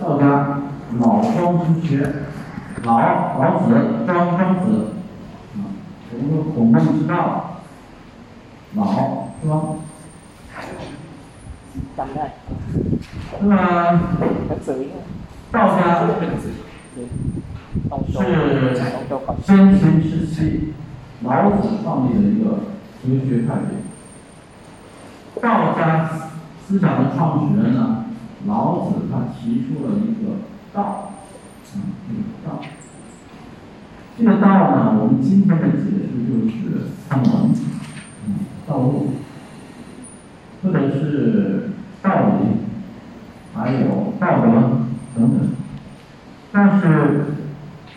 道家老庄之学，老老子，庄庄子，啊，我们说孔孟之道，老庄。那么道家是先秦时期老子创立的。一个哲学派别。道家思想的。创始人呢？老子他提出了一个道，嗯，这个道。这个道呢，我们今天的解释就是参文，嗯，道路，或者是道理，还有道德等等。但是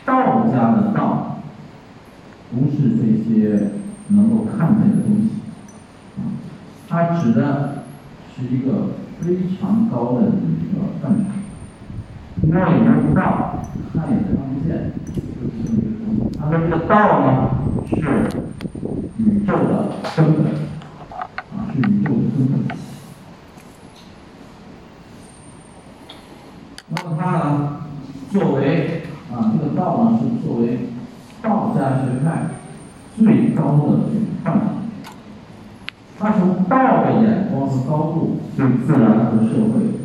道家的道，不是这些能够看见的东西，啊，它指的是一个非常高的一个范畴，摸也摸不到，看也看不见，就是这么一个东西。它的这个道呢，是宇宙的根本，啊，是宇宙的根本。那么它呢，作为啊，这个道呢是作为道家学派最高的这个范畴。他从道的眼光和高度对自然和社会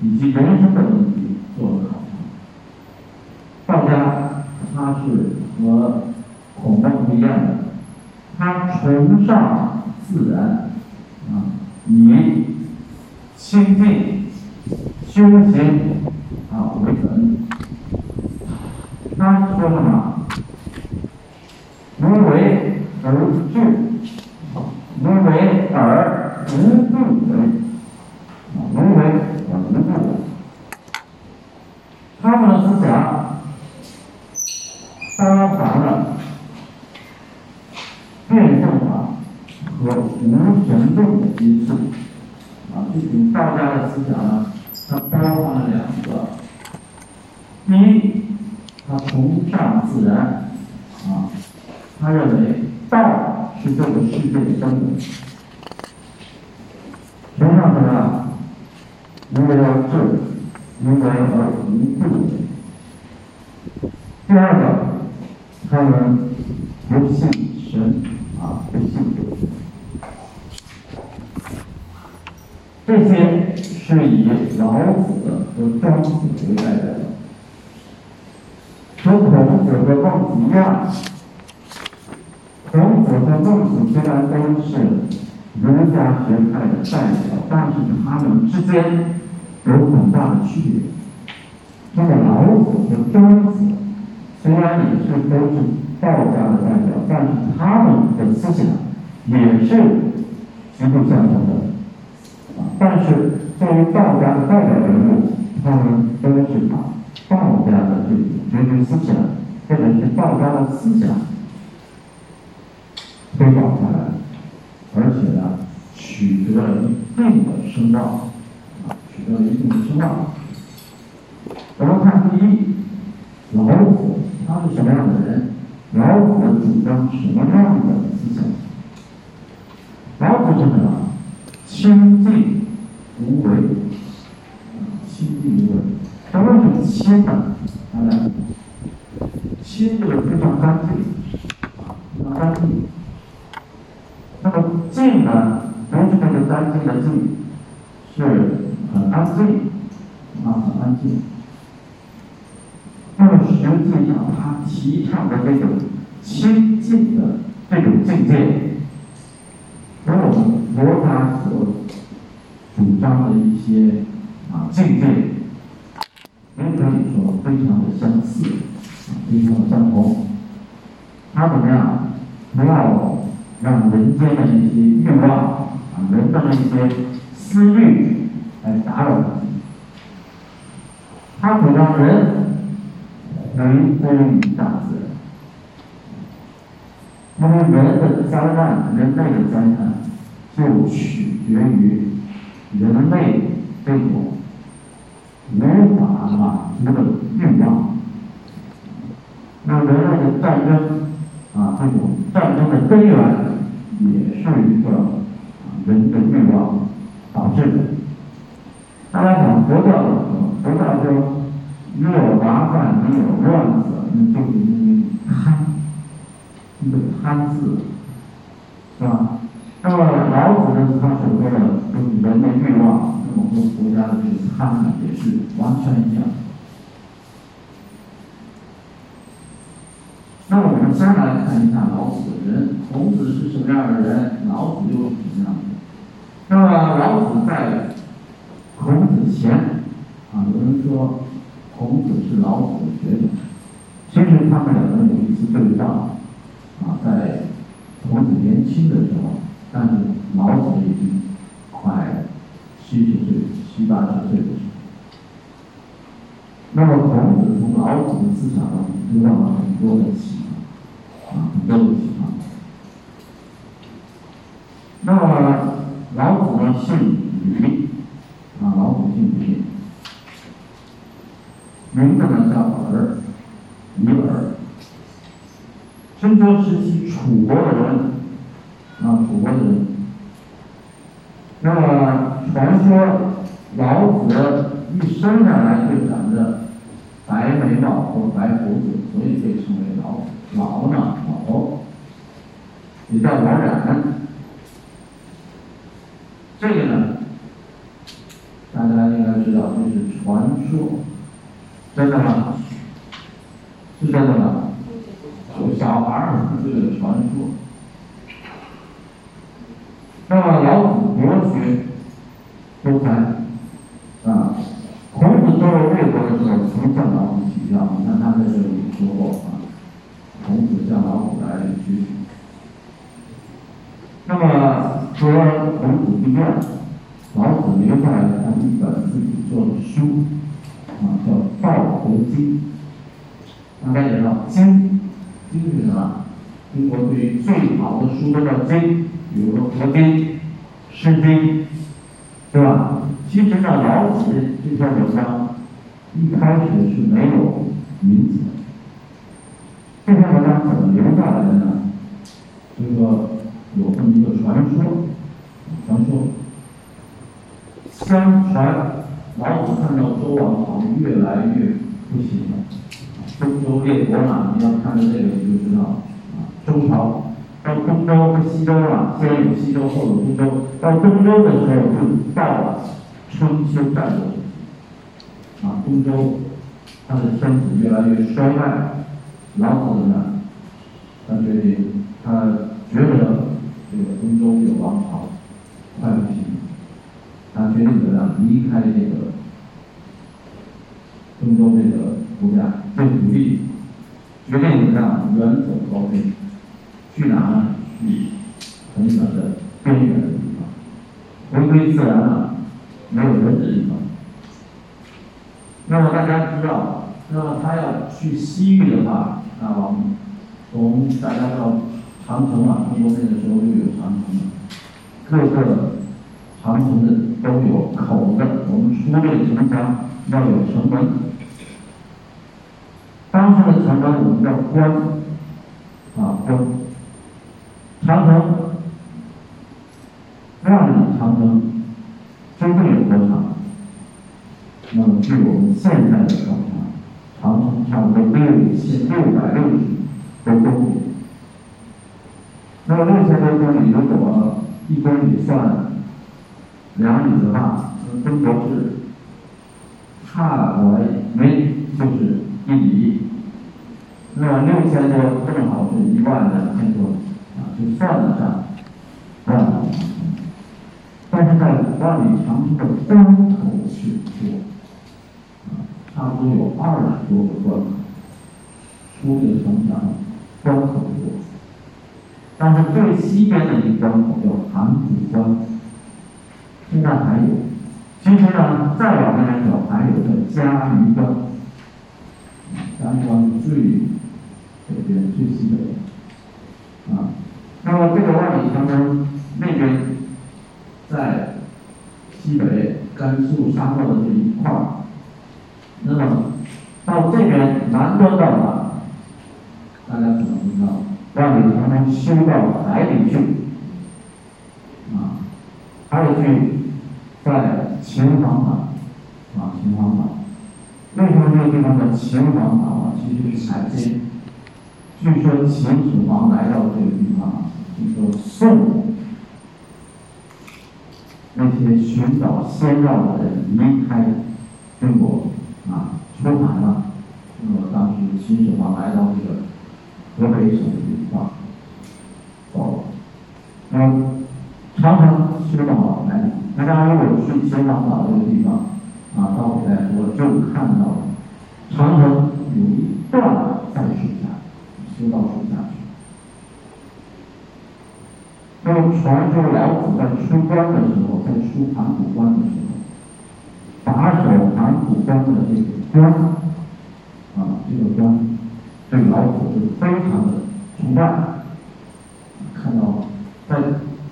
以及人生的问题做了考察。道家他是和孔孟不一样的，他崇尚自然，啊，以清净修行啊为本。他说什么？无为而治，変わったんだ这些是以老子和庄子为代表的，和孔子和孟子一样。孔子和孟子虽然都是儒家学派的代表，但是他们之间有很大的区别。那么老子和庄子虽然也是都是道家的代表，但是他们的思想也是极度相同的。但是作为道家的代表人物，他们都是把道家的这种哲学思想或者是道家的思想推广下来，而且呢，取得了一定的声望，取得了一定的声望。我们看第一，老子他是什么样的人？老子主张什么样的思想？老子是什么？清净无为，清净无为。那为什么清呢？当然，清就是非常干净，啊，非常干净。那么净呢？不是那个干净的净，是很安静，啊，很安静。那么实际上，他提倡的这种清净的这种境界。和我们佛家所主张的一些啊境界，也可以说非常的相似，啊，非常的相同。他怎么样？不要让人间的一些欲望啊，人的那些私欲来打扰自己。他主张人回归于大自然。因为人的灾难，人类的灾难，就取决于人类这种无法满足的欲望。那人类的战争啊，这种战争的根源也是一个啊人的欲望导致的。大家讲佛教的时候，佛教说你有麻烦，你有乱子，那就是因为贪，一个贪字，是吧？那么老子呢，他所说的就是人的欲望，那么和佛家的这个贪呢，也是完全一样。那我们先来看一下老子的人，孔子是什么样的人，老子又是什么样的？那么老子在孔子前，啊，有人说孔子是老子的学生，其实他们两个人有一次对话，啊，在孔子年轻的时候，但是老子已经快七十岁、七八十岁的时候，那么孔子从老子的思想当中得到了很多的启发，啊，很多的启发。那么老子呢姓吕，啊，老子姓吕，名字呢春秋时期楚国的人，啊，楚国的人。那么传说老子一生下来就长着白眉毛和白胡子，所以被称为老子。老呢，老，也叫老冉。这个呢，大家应该知道，这是传说，真的吗？是真的吗？有小孩儿这个传说。那么老子博学多才，啊，孔子做魏国的时候曾向老子请教，你看他在这里说过啊，孔子向老子来学习。那么和孔子不一样，老子留下来他一本自己做的书，啊，叫《道德经》。大家也知道，经，经是什么？中国对于书中的。经，比如说《佛经》《诗经》，对吧？其实呢，老子这篇文章一开始是没有名字的。这篇文章怎么留下来的。呢？就是说。有这么一个传说，传说，相传老子看到周王朝越来越不行了，东周列国嘛，你要看到这个你就知道，啊，周朝到东周和西周啊，先有西周后有东周，到东周的时候就到了春秋战国，啊，东周他的天子越来越衰败，老子呢，他决定，他觉得。这个东周这个王朝快不行，他决定怎么样离开这个东周这个国家，这土地，决定怎么样远走高飞，去哪呢？去很远的边远的地方，回归自然了，没有人的地方。那么大家知道，那么他要去西域的话，那往从大家到。长城啊，中国那个时候就有长城，各个长城的都有口子，我们出这个城墙要有城门。当时的城门我们叫关，啊关。长城，万里长城究竟有多长？那么据我们现在的考察，长城差不多六千六百六十多公里。那么六千多公里，如果一公里算两米的话，那中国是差我没就是一里。那么六千多正好是一万两千多，就算得上万里长城。但是在万里长城的关口是多，啊，差不多有二十多个关口，出这个城墙关口多。但是最西边的一个关口叫函谷关，现在还有。其实呢，再往那边走还有个嘉峪关，嘉峪关最北边、最西北。啊，那么这个万里长城那边在西北甘肃沙漠的这一块儿，那么到这边南端到哪？大家可能不知道。万里长城修到海里去，啊，海里去，在秦皇岛啊秦皇岛。为什么这个地方叫秦皇岛啊？其实是海边。据说秦始皇来到这个地方，就说宋那些寻找仙药的人离开中国啊，出海了。那么当时秦始皇来到这个河北省的地方，走，那么长城修到了来，大家如果去秦皇岛这个地方啊，到北戴河就看到了长城有一段在水。修到树下去。那么传说老子在出关的时候，在出函谷关的时候，把守函谷关的这个关，啊，这个关，对老子是非常的崇拜。看到在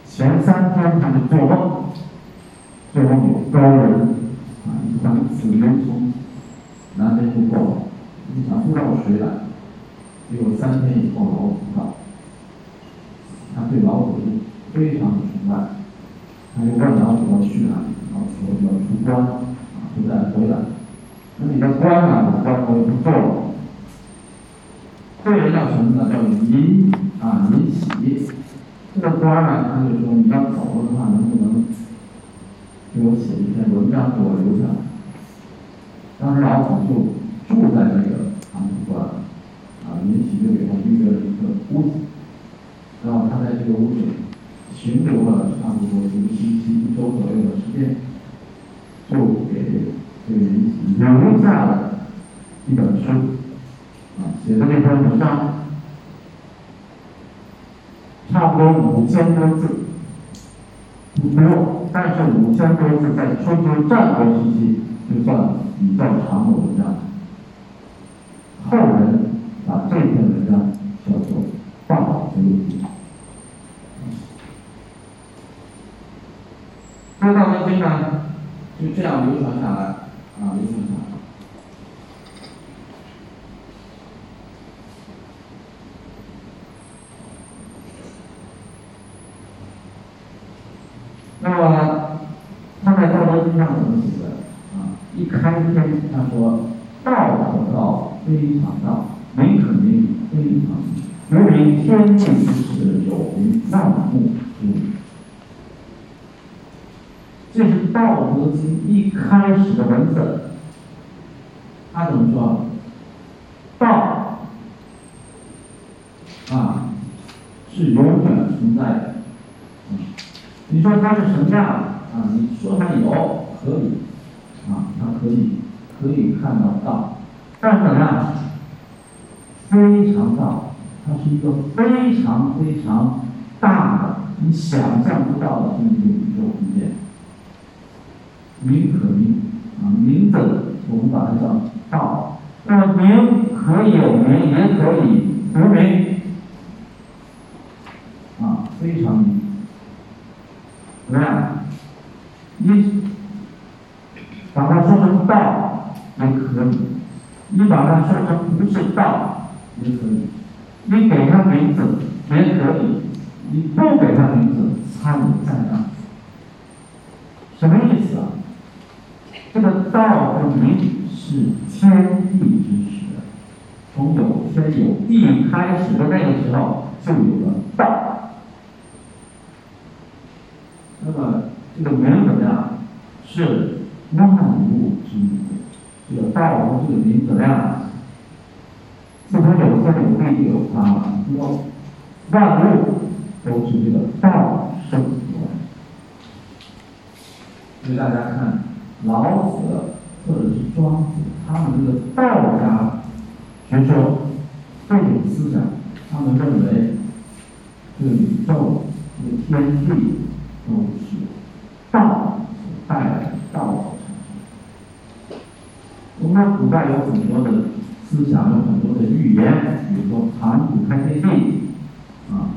前三天他就做梦，做梦有高人，啊，一团紫烟从南边就过来，你想不知道谁来。结果三天以后，老子到，他对老子是非常的崇拜，他就问老子要去哪里，老子说要出关，啊，不再回来。那你的官呢？官我也不做了。这个叫什么呢？叫尹啊，尹喜。这个官呢，他就说你要走了的话，能不能给我写一篇文章给我留下？当时老孔就住在那个函谷关。引起就给他预约了一个屋子，然后他在这个屋子里巡逻了差不多一个星期、一周左右的时间，千多字，不多，但是五千多字在春秋战国时期就算比较长的文章，后人。把这篇文章叫做《道德经》，这《道德经》呢就这样流传下来，啊，流传下来。那么他在《道德经》上怎么写的？啊，一开篇他说：“道可道，非常道。”名可名，非常名。有名天地之始，有名万物之母。这是《道德经》一开始的。文字。他怎么说？道啊，是永远存在的。你说它是什么样啊？你说它有可以啊，它可以可以看到道，但是呢？非常大，它是一个非常非常大的，你想象不到的这么一个宇宙空间。名可名啊，名字我们把它叫道。那么名可以有名，也可以无名啊，非常名。怎么样？你把它说成道也可以，你把它说成不是道。也可以，你给他名字也可以，你不给他名字，他也在那。什么意思啊？这个道和名是天地之始，从有天有地开始的那个时候就有了道。那么这个名怎么样？是万物之母。这个道和这个名怎么样？自从有天有地就有它了，说万物都是这个道生。所以大家看老子或者是庄子，他们这个道家学说这种思想，他们认为这个宇宙、这个天地都是道所带来的道。我们古代有很多的。思想有很多的预言，比如说盘古开天地，啊，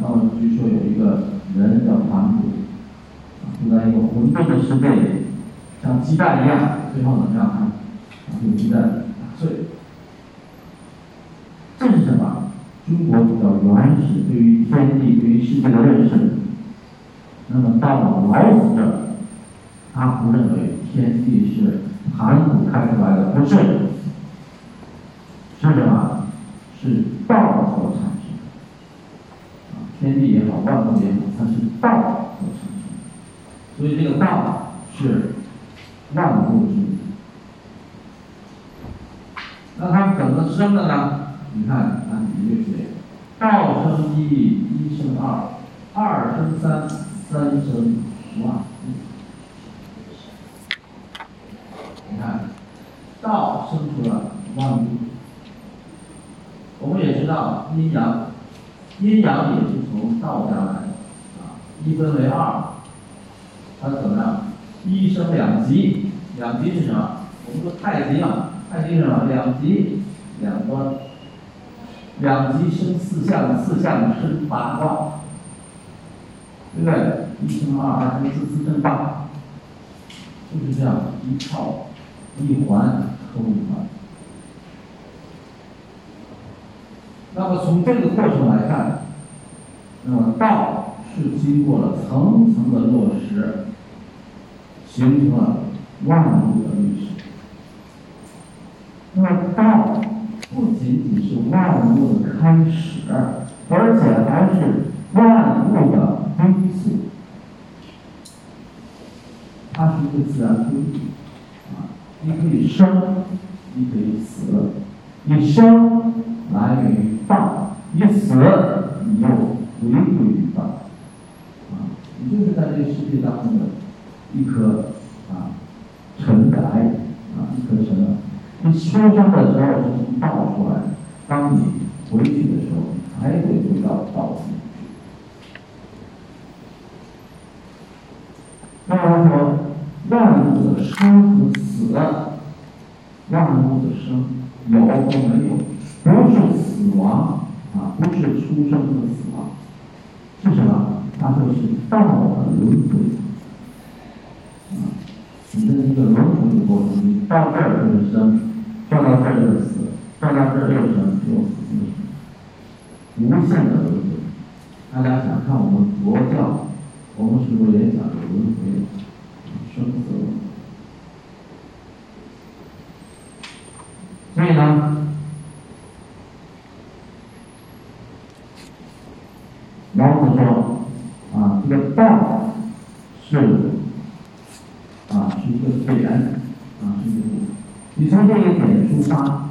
然后据说有一个人叫盘古，啊，住在一个混沌的世界里，像鸡蛋一样，最后能让他把这个鸡蛋打碎。这是什么？中国比较原始对于天地、对于世界的认识。那么到了老子这儿，他不认为天地是盘古开出来的，不是，是什么？是道所产生。啊，天地也好，万物也好，它是道所产生。所以这个道是万物之母。那它怎么生的呢？你看，按比喻写，道生一，一生二，二生三，三生万。你看，道生出了万物。我们也知道阴阳，阴阳也是从道家来的啊。一分为二，它怎么样？一生两极，两极是什么？我们说太极啊，太极是什么？两极，两端。两极生四象，四象生八卦，对不对？一生二，二生四，四生八，就是这样一套。一环扣一环。那么从这个过程来看，那么道是经过了层层的落实，形成了万物的历史。那么道不仅仅是万物的开始，而且还是万物的归宿。它是一个自然规律啊。你可以生，你可以死。你生来源于道，你死你又回归于道。啊，你就是在这个世界当中的一颗啊尘埃啊，一颗尘埃。出生的时候是从道出来，当你回去的时候，还得回到道里去。那么说，万物的生和死。万物的生有和没有，不是死亡啊，不是出生和死亡，是什么？它就是道的轮回。啊，你的一个轮回的过程，你到这儿就是生，转到这儿就死，转到这儿又生又死又生，无限的轮回。大家想看我们佛教，我们是不是也讲究轮回，生死轮回？所以呢，老子说啊，这个道是啊是一个自然啊是一个，你从这个点出发，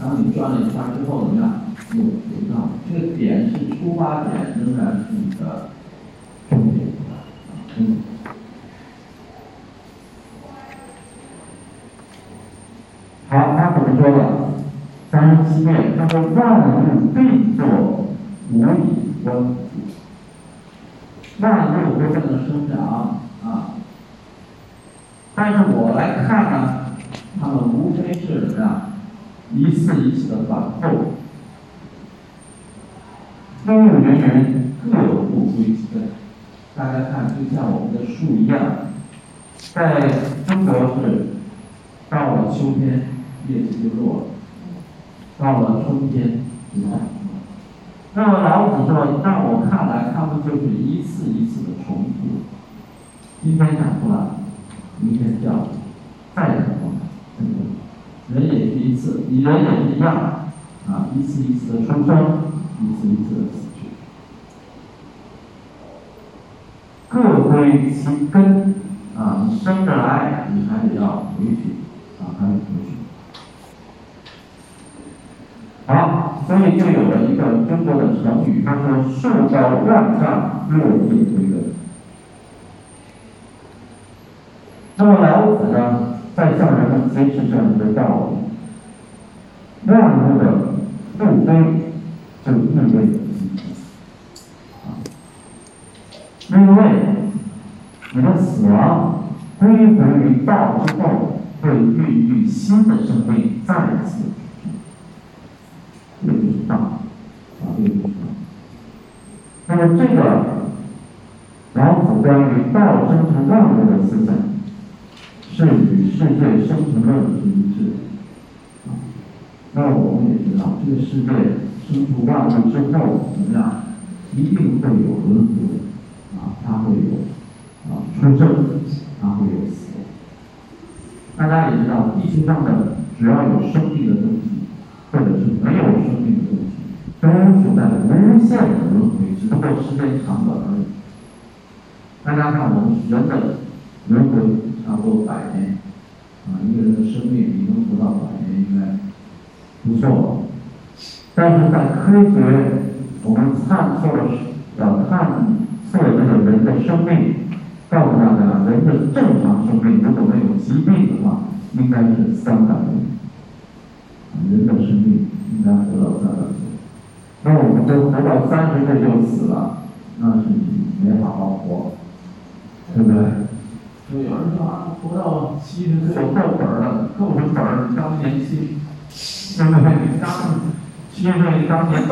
当你转了一圈之后怎么样？又回到这个点是出发点，仍然是你的终点啊，终点。好，他怎么说的？三十七页，他说：“万物必作，无以观复。万物都在那生长啊，但是我来看呢，他们无非是什么呀？一次一次的反复，风雨云云，各不归其根。大家看，就像我们的树一样，在中国是到了秋天。”叶子就落了，到了春天，你看，那么老子说，在我看来，他们就是一次一次的重复。今天长出来，明天掉，再长出来，对不对？人也是一次，你人也是一样，啊，一次一次的出生，一次一次的死去，各归其根，啊，你生着来，你还得要回去，啊，还得回去。好，所以就有了一个中国的成语，他说“树高万丈，落叶归根”。那么老子呢，在向人们揭示这样一个道理：万物的复归，就意味着啊，因为你的死亡归回于道之后，会孕育新的生命，再次。这就是道，啊，这就是。那么这个老子关于道生成万物的思想，是世界生成论是一致的。啊，那我们也知道，这个世界生出万物之后怎么样？一定会有轮回，啊，它会有啊出生，它会有死。大家也知道，地球上的只要有生命的东西，或者是没有生命的东西，都是在无限的轮回，只不过时间长短而已。大家看，我们人的轮回差不多百年，啊，一个人的生命已经活到百年，应该不错。但是在科学，我们探测了，要探测这个人的生命，告诉大家，人的正常生命如果没有疾病的话，应该是三百岁。人的生命应该活到三百岁。那我们都活到三十岁就死了，那是你没好好活，对不对？有人说啊，活到七十岁够本了，够本儿，当年轻，对不对？当七十岁当年轻，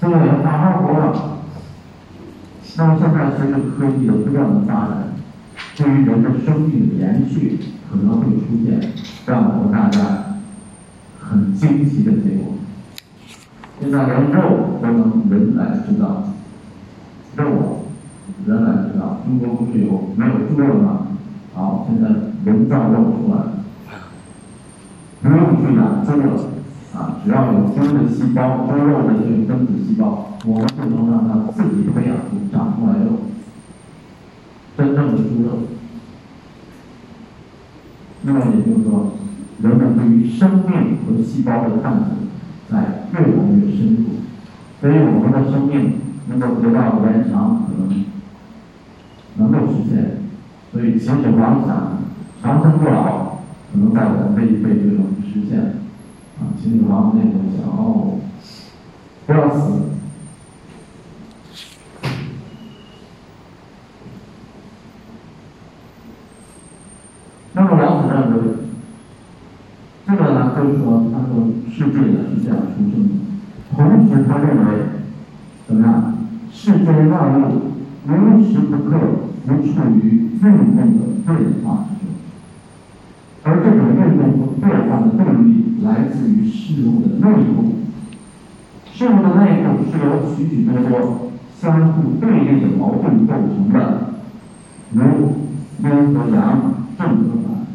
对，好好活了。那么现在随着科技的不断的发展，对于人的生命的延续可能会出现让我们大家很惊奇的结果。现在连肉都能人来制造，肉人来制造。中国不是有没有猪肉吗？好，现在人造肉出来了，不用去养猪了，啊，只要有猪的细胞、猪肉的这个分子细胞。我们就能让它自己培养出长出来肉，真正的猪肉。那么也就是说，人们对于生命和细胞的探索在越来越深入，所以我们的生命能够得到延长，可能能够实现。所以秦始皇想长生不老，可能在我们这一辈就能实现。啊，秦始皇那时候想哦，不要死。那么老子认为，这个呢，就是说，他说世界呢是这样出生的。同时，他认为，怎么样？世间万物无时不刻不处于运动的变化之中，而这种运动和变化的动力来自于事物的内部。事物的。内部是由许许多多相互对立的矛盾构成的，如阴和阳。正和反，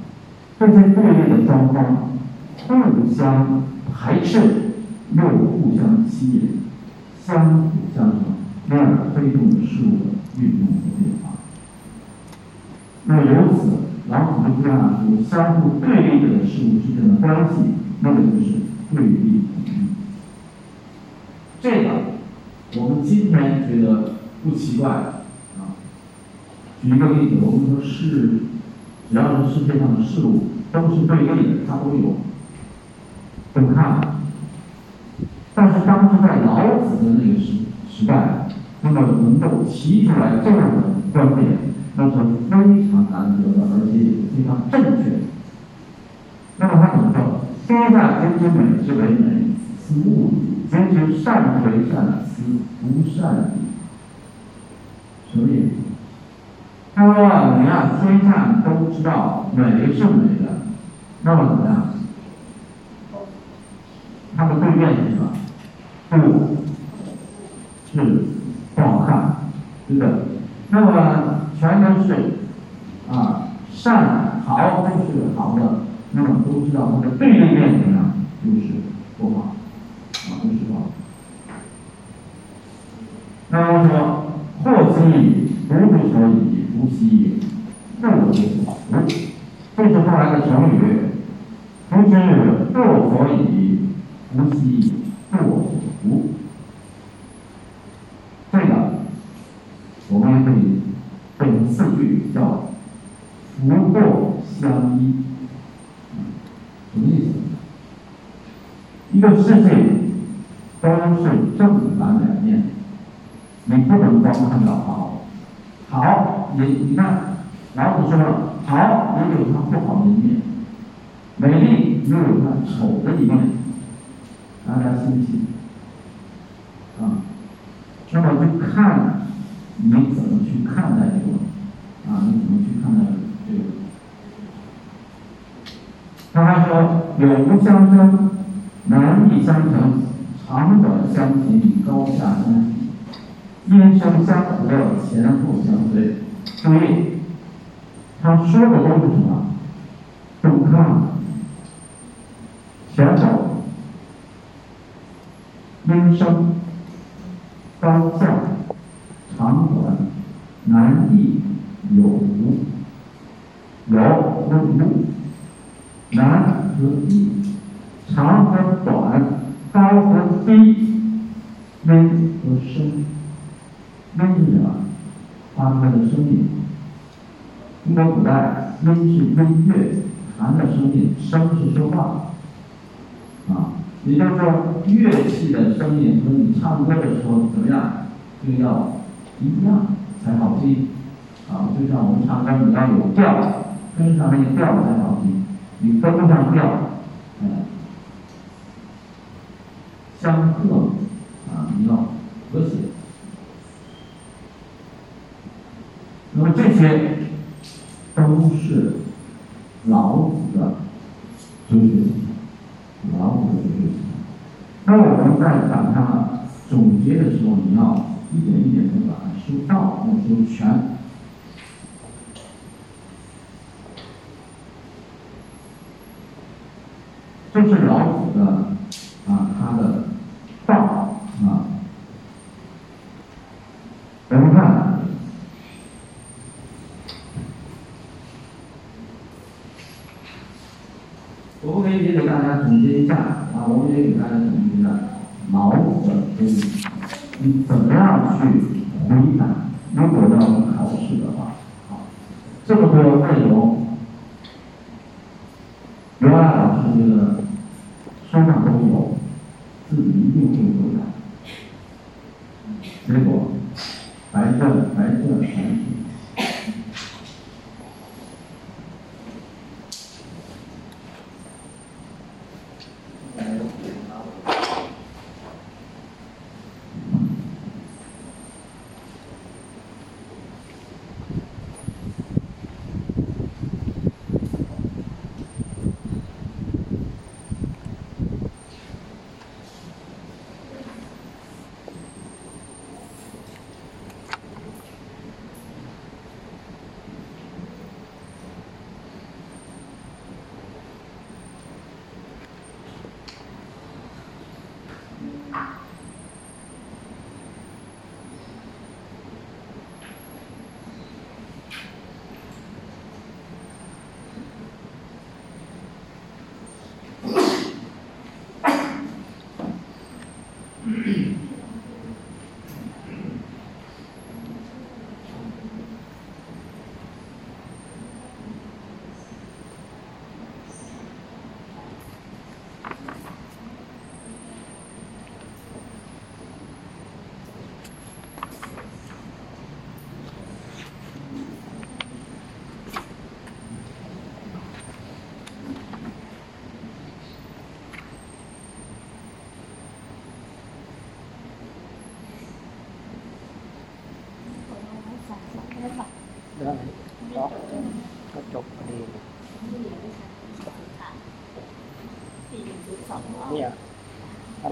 这些对立的。双方互相排斥，又互相吸引，相辅相成，从而推动着事物的。运动。那么由此，老子就归纳出相互对立的事物之间的关系，那么就是对立统一。这个我们今天觉得不奇怪啊。举一个例子，我们说是。只要是世界上的事物都是对立的，它都有分看。但是当时在老子的那个时时代，那么能够提出来这样的观点，那是非常难得的，而且也是非常正确的。那么他怎么说？天下皆知美之为美，斯物与；皆知善之为善，斯不善与。什么意思？他说：“你看，天下都知道美是美的，那么怎么样？它的对面是什么？不，是不好看，对不对？那么全都是啊，善好都是好的，那么都知道它的对立面怎么样？就是不好，啊，就是不好。那么说，祸兮福之所以。”无息，不无福。这是后来的成语。夫之祸所以，无息，祸所伏。这个我们可以背成四句，叫福祸相依。什么意思？一个世界都是正反两面，你不能光看到好。好，你你看，老子说了，好也有它不好的一面，美丽也有它丑的一面，大家信不信？啊，那么就看你怎么去看待这个，啊，你怎么去看待这个？他还说，有无相争，难易相成，长短相形，高下相比。音声相和，前后相随。注意，他说的都是什么？看，前走，音声，高下，长短，难易，有无，有和无，难和易，长和短，高和低，音和声，音是什么？发出的声音。中国古代，音是音乐，弹的声音，声是说话，啊，也就是说，乐器的声音和你唱歌的时候怎么样，就要一样才好听，啊，就像我们唱歌，你要有调，跟上那个调才好听，你跟不上调，哎，相克，啊，你要和谐，那么这些。都是老子的哲学思想，老子的哲学思想。那我们在把它总结的时候，你要一点一点的把它修到，要修全。这是老子的啊，他的道啊。我们看。我们可以也给大家总结一下啊，我们也给大家总结一下老子的哲理，你怎么样去回答？如果要考试的话，啊，这么多内容，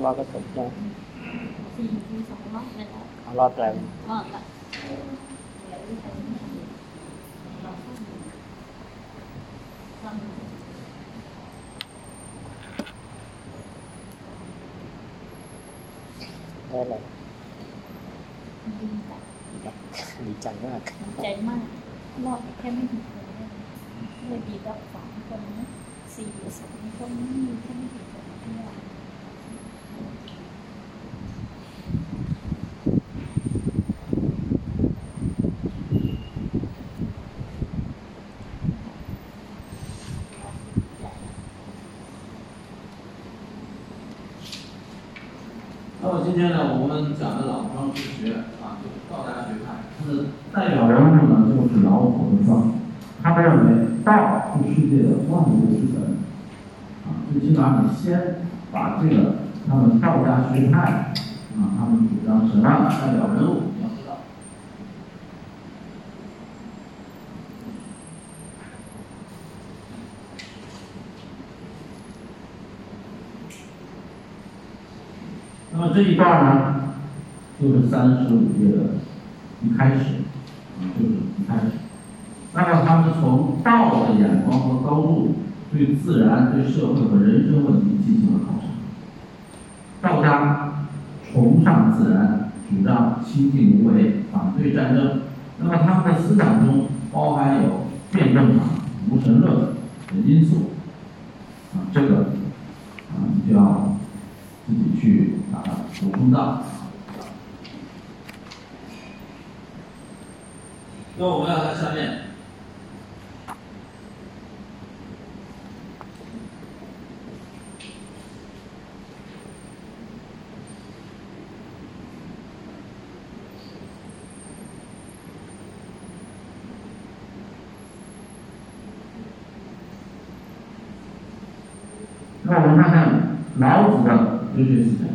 รอบก็จบแล้วสี่ถึงสองรอบไปแล้วรอบแล้ 今天呢，我们讲的老庄之学啊，就是道家学派，它的代表人物呢就是老子和庄。他认为道是世界的万物之本，啊，最起码你先把这个他们道家学派啊，他们主张什么代表人物。那么这一段呢，就是三十五页的一开始，啊，就是一开始。那么他们从道的眼光和高度，对自然、对社会和人生问题进行了考察。道家崇尚自然，主张清净无为，反对战争。那么他们的思想中包含有辩证法、无神论的因素。啊，这个啊，你就要自己去把它补充到。那我们要看下面。那我们看看老子的哲学思想。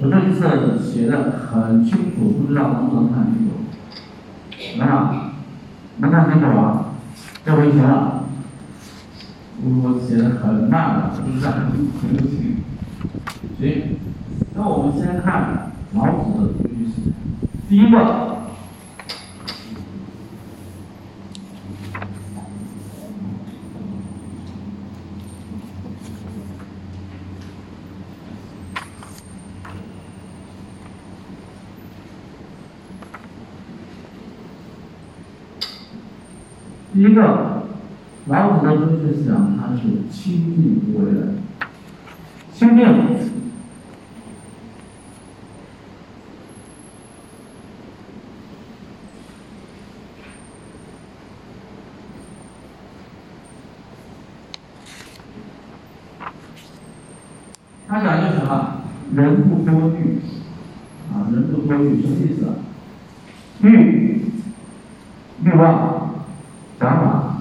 我这一次写的很清楚，不知道能不能看清楚？能吗？能看清楚吧？这回行了。我写的很慢了，是不是行？那我们先看老子的哲学思想。第一个。第一个，老子的哲学思想，它是清净无为的。清净，他讲究什么？人不多欲，啊，人不多欲什么意思？欲，欲望。想法，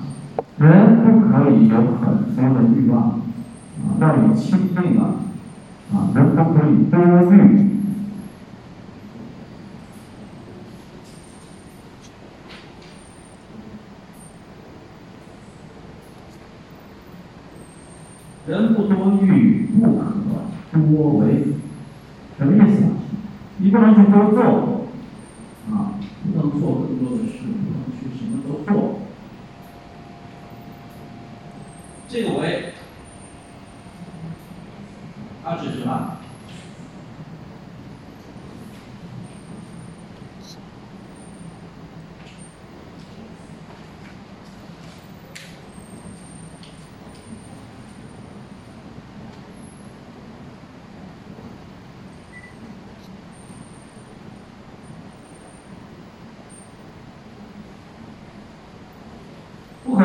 人不可以有很多的欲望，啊，要以清净啊，啊，人不可以多欲。人不多欲，不可多为，什么意思？你不能去多做，啊，不能做更多的事，不能去什么都做。这个为，它指什么？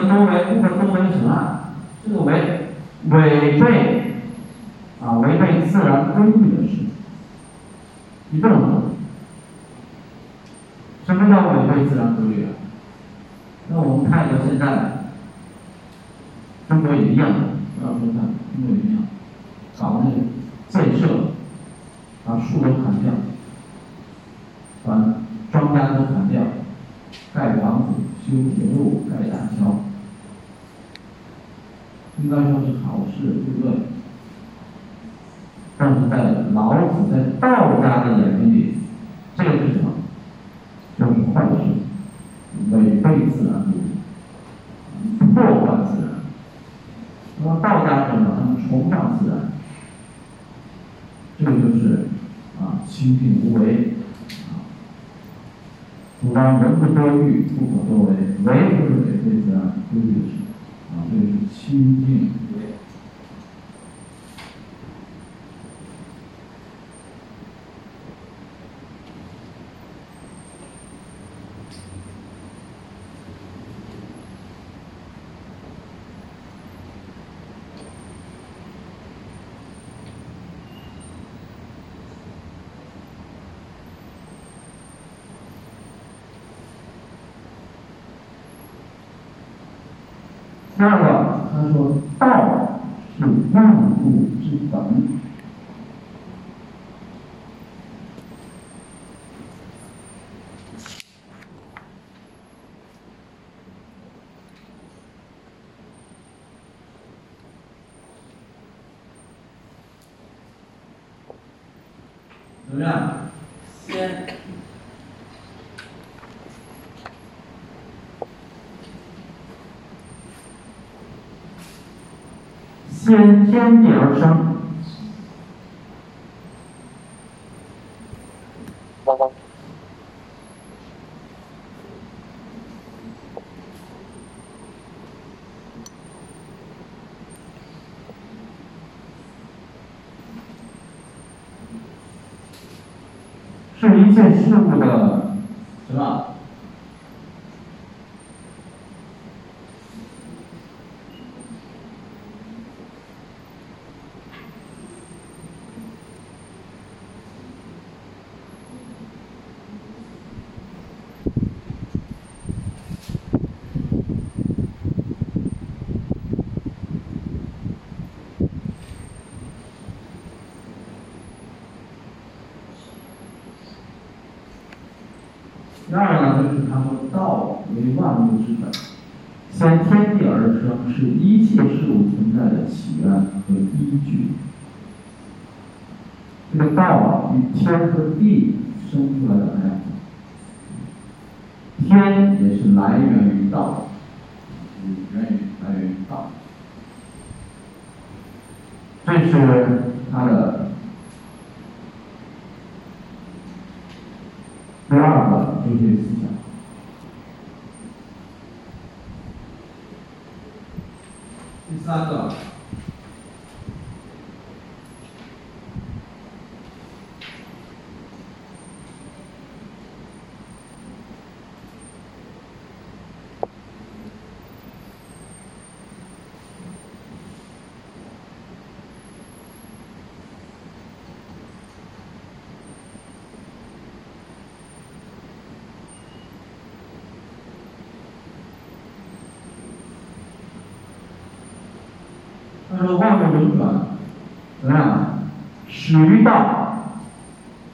不可多为，不可多为什么？这个违违背啊，违背自然规律的事情，你不能做。什么叫违背自然规律啊？那我们看一下现在，中国也一样，不要说看，中国也一样，搞那个建设，把树都砍掉，把庄稼都砍掉，盖房子、修铁路、盖大桥。应该说是好事，对不对？但是在老子在道家的眼睛里，这个是什么？就是坏事，违背自然规律，破坏自然。那么道家什么？他们崇尚自然，这个就是啊，清静无为，主张人不多欲，不可多为，为就是违背自然规律的事。啊，这个是清第二个，他说道是万物之本。怎么样？先。先天地而生，是一切事物的什么？第二呢，就是他说道为万物之本，先天地而生，是一切事物存在的起源和依据。这个道啊，与天和地生出来的来天也是来源于道，源于来源于道。这是他的第二个哲学思想。第三个，他这个，怎么样？始于道，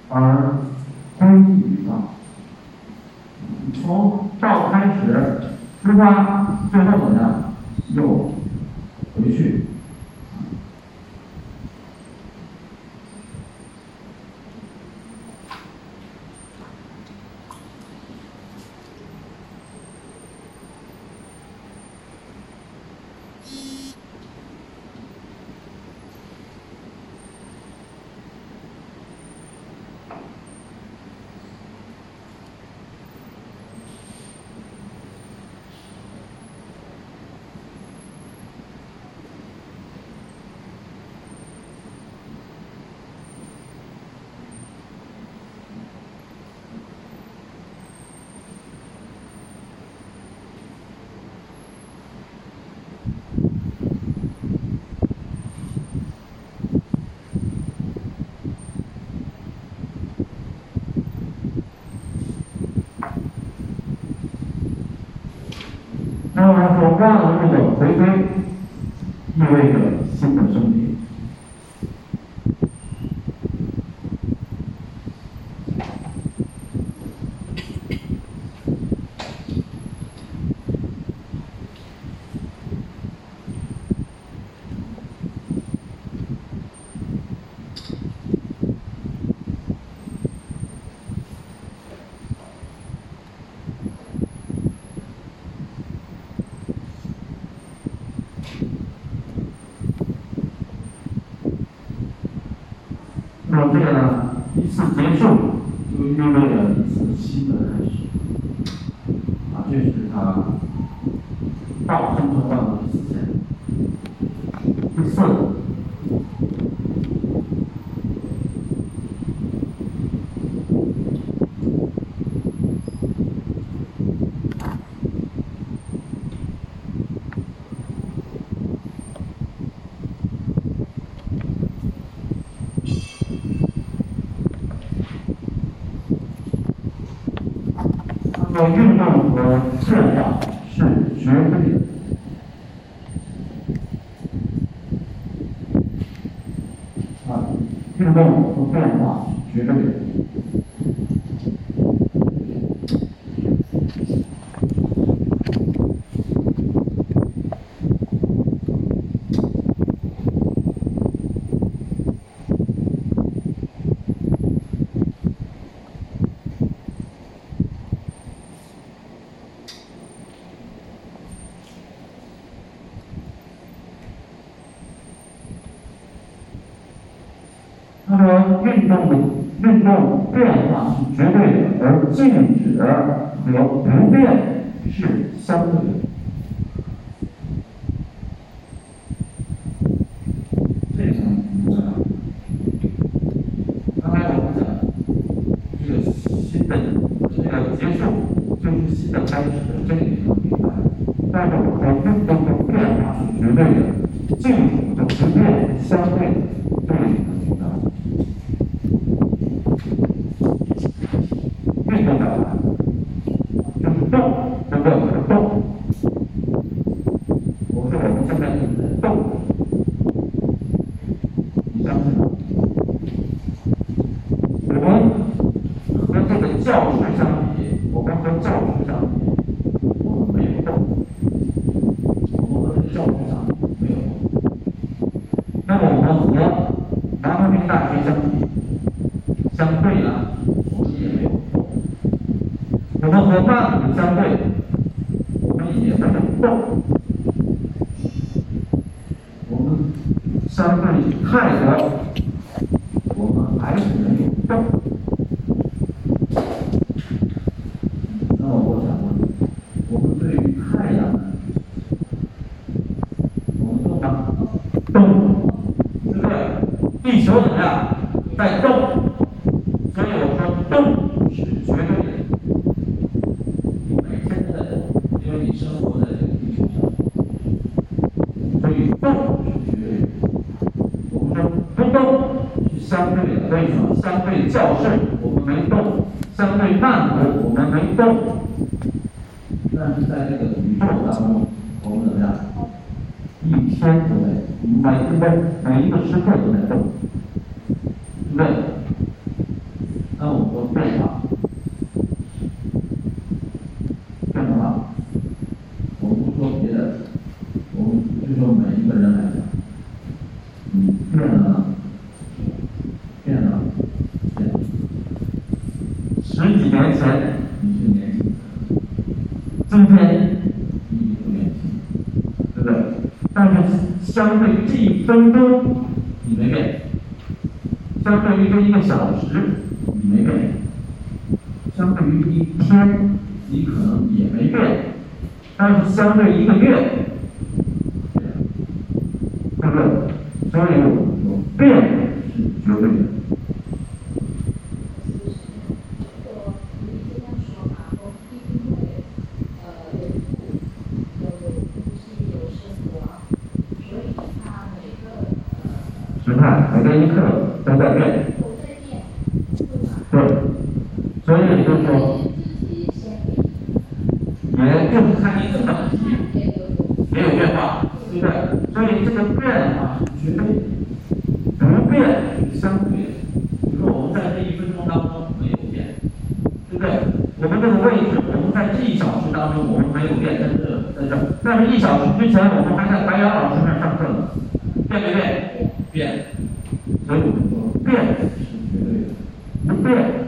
而归于道。从道开始出发，最后怎么样？又回去。那么说万物的回分钟你没变，相对于这一个小时你没变，相对于一天你可能也没变，但是相对一个月，对不对？所以我们说变是绝对的。我你这样说嘛，我一定会呃有有呼吸有生活，所以它每个呃时态每个一刻都在变，都在变，对吧？对，所以就是说，自己先给也就是看你怎么提。也有也有变化，对不对？所以这个变化是绝对的，不变是相对的。比如说我们在这一分钟当中没有变，对不对？我们这个位置，我们在这一小时当中我们没有变，在这在这儿，但是一小时之前我们还在白杨老师那儿上课呢，变没变？变。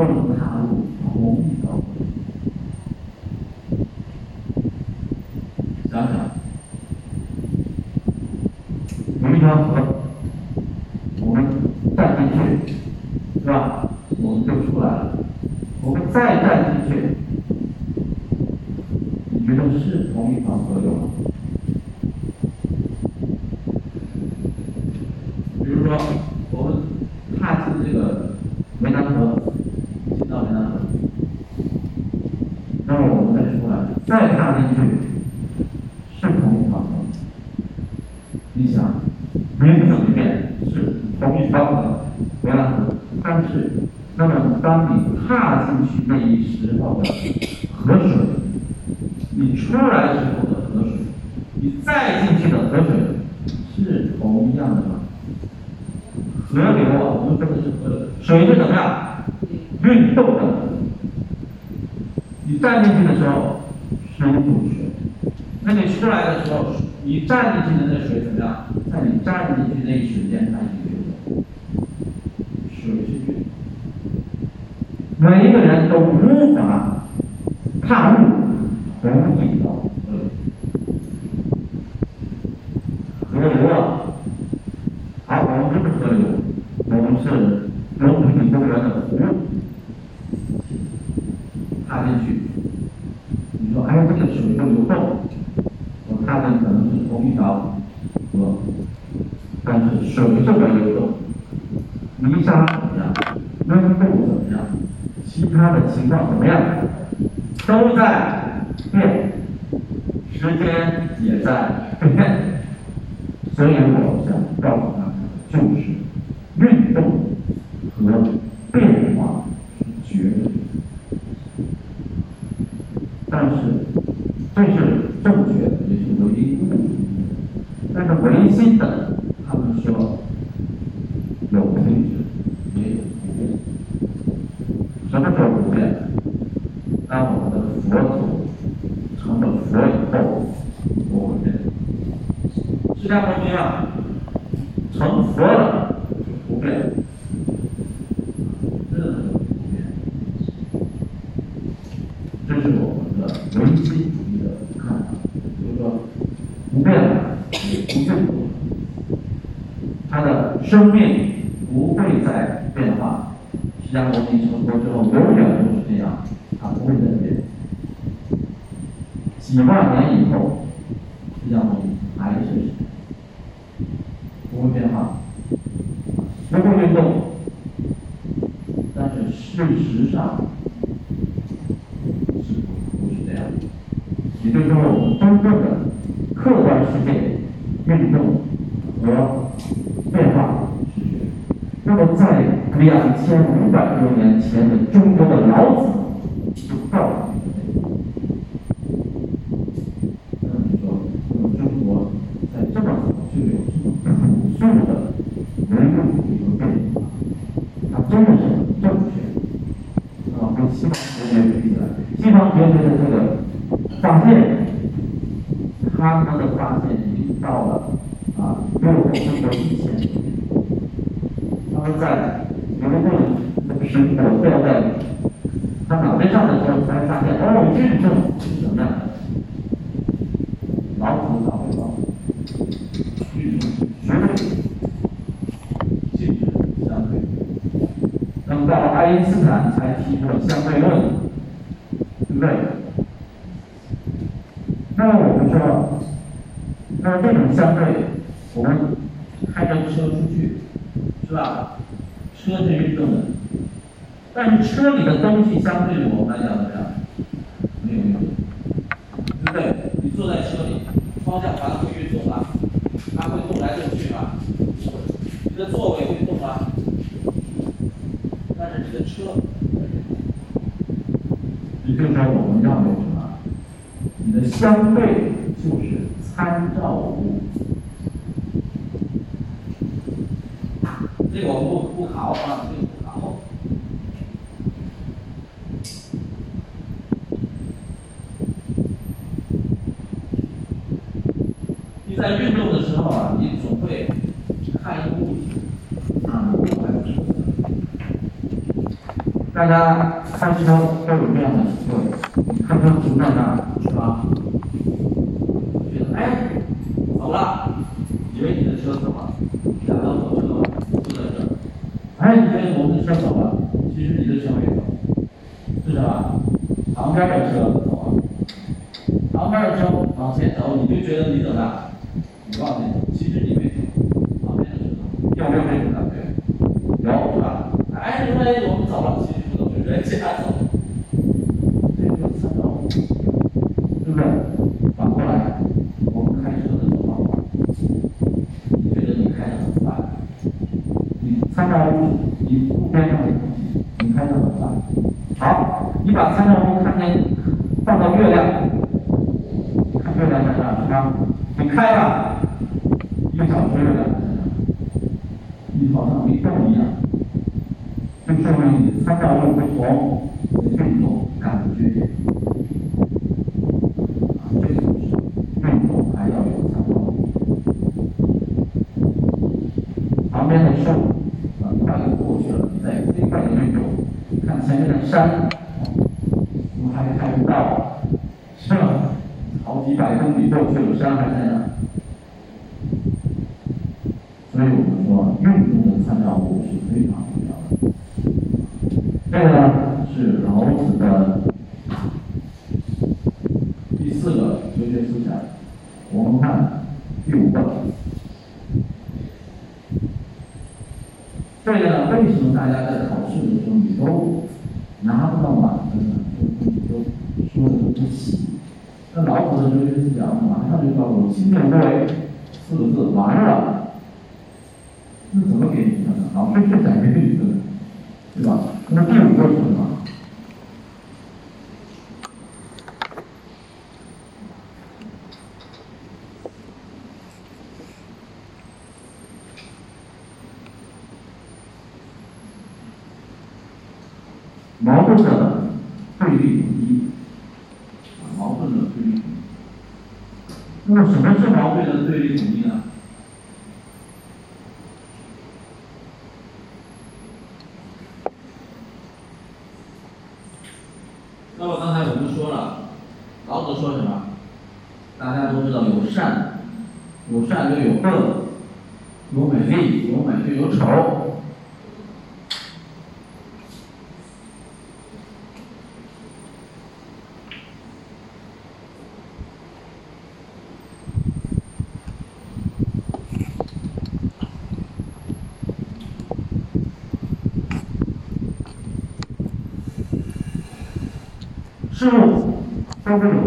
Có điện. 啊。释迦牟尼成佛之后，永远都是这样，他不会再变。几万年以后，释迦牟尼还是不会变化，不会运动。但是事实上是不是这样？也就是说，我们真正的客观世界运动。两千五百多年前的中大家看这条各种样的行为，看不停在那儿，是吧？觉得哎，走了，以为你的车走了，假装的车了，就在这儿。哎，以为我们的车走了，其实你的车没走，是吧？旁边的车走了，旁边的车往前走，你就觉得你走了，你忘记，其实你没走，旁边的车要没有没有感觉，有是吧？哎，因为我们走了，其实。能接他走，这就参照物，对不对？反过来，我们开车的这种方法，你觉得你开的你参照物，你不该照的，你拍照的话，好，你把参照物看开放到月亮。什么是矛盾的对立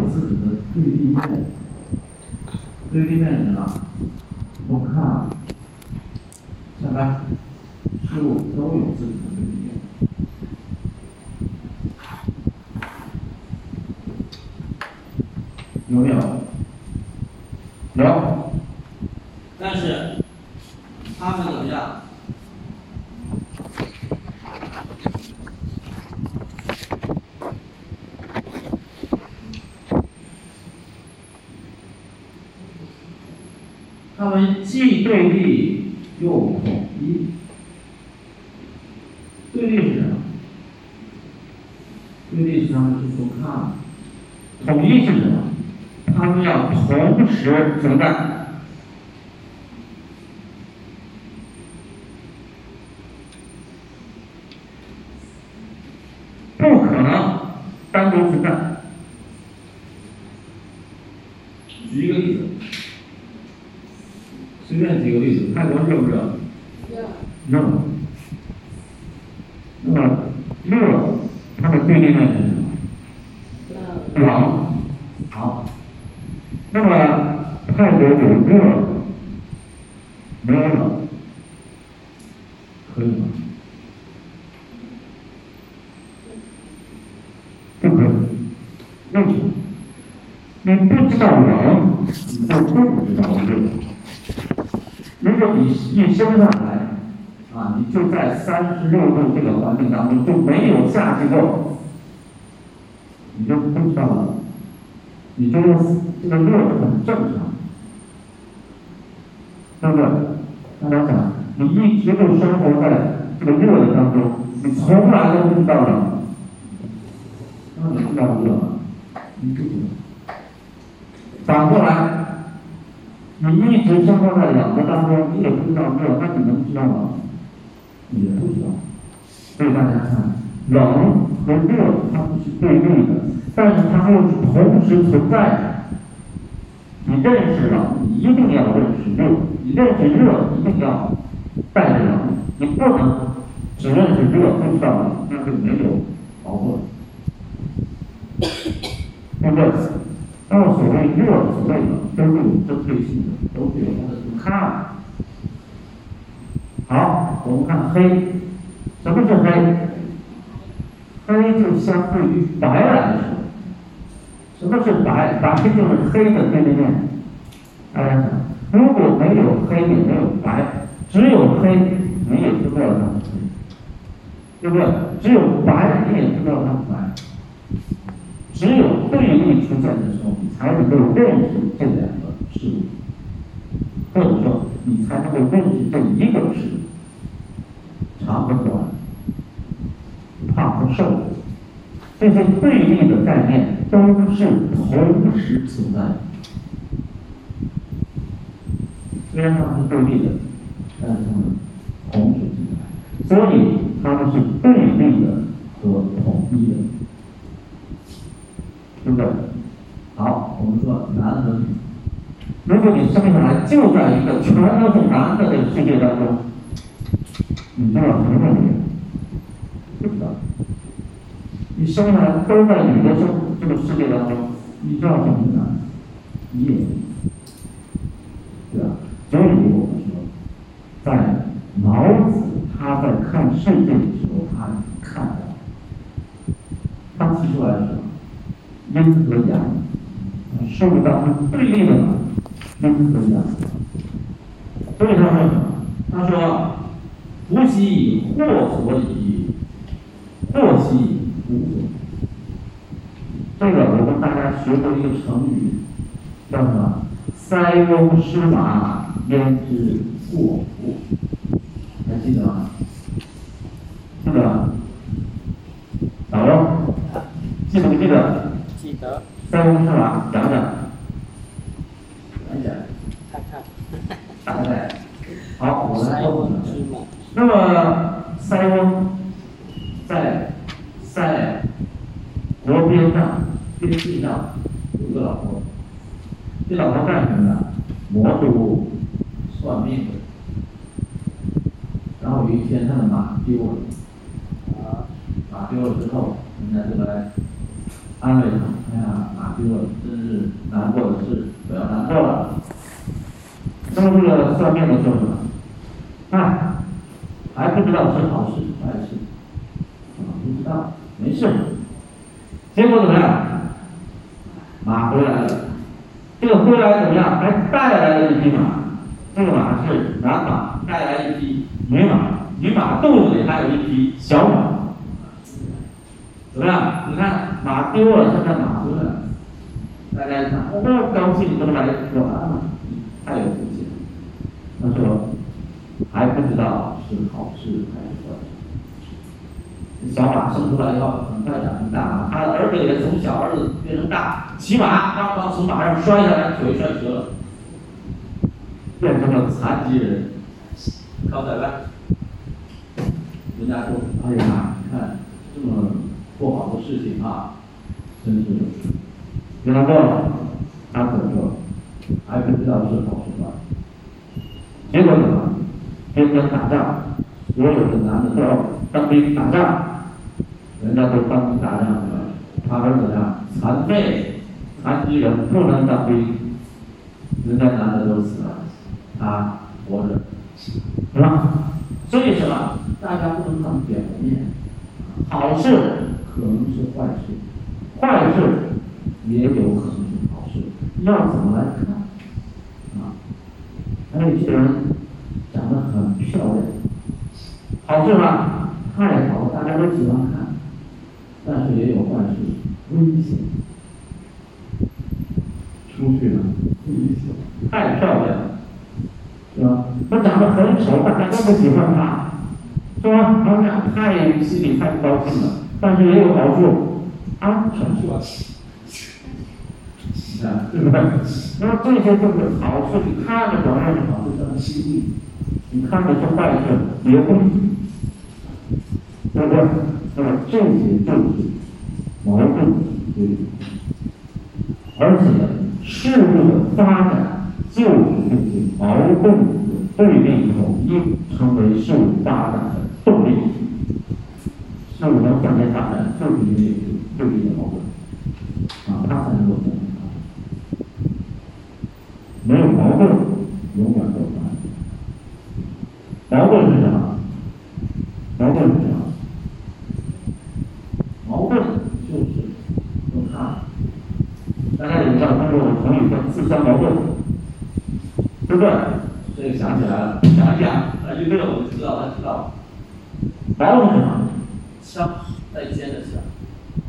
自己的对立面，对立面人啊，我看，下来，事物都有自己的对立面。有没有？有下去过，你就不知道了。你就这个热很正常，对不对？大家想，你一直都生活在这个热的当中，你从来都不知道冷，那你知道热吗？你不知道。反过来，你一直生活在冷的当中，你也不知道热，那你能知道吗？也不知道。所以大家看，冷和热它不是对立的，但是它又是同时存在的。你认识冷，你一定要认识热；你认识热，一定要带着冷。你不能只认识热不知道冷，那就没有矛盾，对不对？那么所谓热，所谓冷，都是有针对性的，都是有它的看。好，我们看黑，什么是黑？黑就相对于白来说，什么是白？白就是黑的对立面。大家想，如果没有黑也没有白，只有黑，你也知道它是黑，对不对？只有白，你也知道它是白。只有对立出现的时候，你才能够认识这两个事物，或者说你才能够认识这一个事物，长和短，胖和瘦，这些对立的概念都是同时存在的。虽然它是对立的，但是它们同时存在，所以它们是对立的和统一的。对不对？好，我们说男和女。如果你生下来就在一个全都是男的这个世界当中，你知道什么问题？不知道。你生来都在女的生这个世界当中，你知道什么男？你也，对吧？所以我们说，在老子他在看世界的时候，他看到，他提出来什么。阴和阳，事物当中对立的，阴和阳。所以他说什么？他说：“福兮祸所倚，祸兮福所。”这个我们大家学过一个成语，叫什么？“塞翁失马，焉知祸福？”还记得吗？记得吗？打喽，记不记得？记得塞翁失马，讲讲，讲讲，看看，大概，好，我来说。那么塞翁在在国边上边境上有个老婆，这老婆干什么的？魔都算命的。然后有一天他的马丢了，啊，马丢了之后，人家就来。安慰他，哎呀，马丢了，真是难过的事，不要难过了。那么这个算命的说什么？哎，还不知道是好事坏事，不知道，没事。结果怎么样？马回来了，这个回来怎么样？还带来了一匹马，这个马是男马，带来一匹女马，女马肚子里还有一匹小马。怎么样？你看马丢了，现在马回来了。大家一看，哦，高兴，都来说啊，太有福气了。他说还不知道是好事还是坏事。小马生出来以后，很快长成大了，他的儿子也从小儿子变成大骑马，刚刚从马上摔下来，腿摔折了，变成了残疾人，靠在外。人家说：“哎呀，你看这么。”不好的事情啊，真是跟他做了，他怎么说还不知道是好是坏。结果怎么？天天打仗，所有的男的都要当兵打仗，人家都当兵打仗去了，他儿子呢，残废、残疾人不能当兵，人家男的都死了，他活着，是吧？所以什么？大家不能看表面，好事可能是坏事，坏事也有可能是好事，要怎么来看？啊，还有一些人长得很漂亮，好事吧？太好，大家都喜欢看，但是也有坏事，危险。出去了，危险，太漂亮，是吧？他长得很丑，大家都不喜欢他。是吧？他们俩太心里太不高兴了，但是也有好处，安全是吧？啊，对不对？那么这些就是好处，你看着表面是好处，但是心里，你看着是坏事，别动，对不对？那么这些就是矛盾对立，而且事物的发展就是这些矛盾对立统一成为事物发展的。动力，那我们向前发展，就是因为对立的矛盾，啊，它才能够向前发展。没有矛盾，永远走不远。矛盾是什么？矛盾是什么？矛盾就是用它。大家也知道，中国的成语叫自相矛盾，对不对？这个想起来了，想一想，啊，一个我就知道，他知道。矛盾是什么？枪带尖的枪，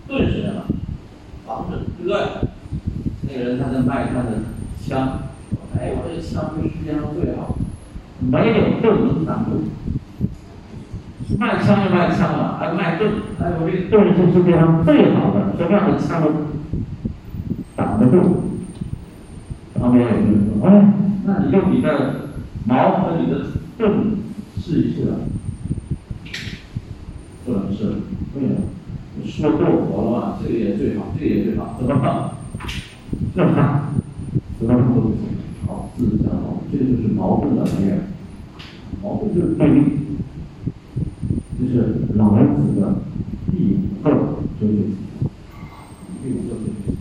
盾是什么？防止，对不对？那个人他在卖他的枪，哎，我这枪是世界上最好，没有盾能挡住。卖枪就卖枪了，还卖盾，哎，我这个盾是世界上最好的，什么样的枪都挡得住。旁边有个人说，哎，那你用你的矛和你的盾试一试啊。不能试，为什么？说过火了嘛，这个也最好，这个也最好，怎么办？怎么办？怎么不行？好，自相矛盾，这就是矛盾的来源。矛盾就是对立，这是老子的第五个哲学。第五个哲学。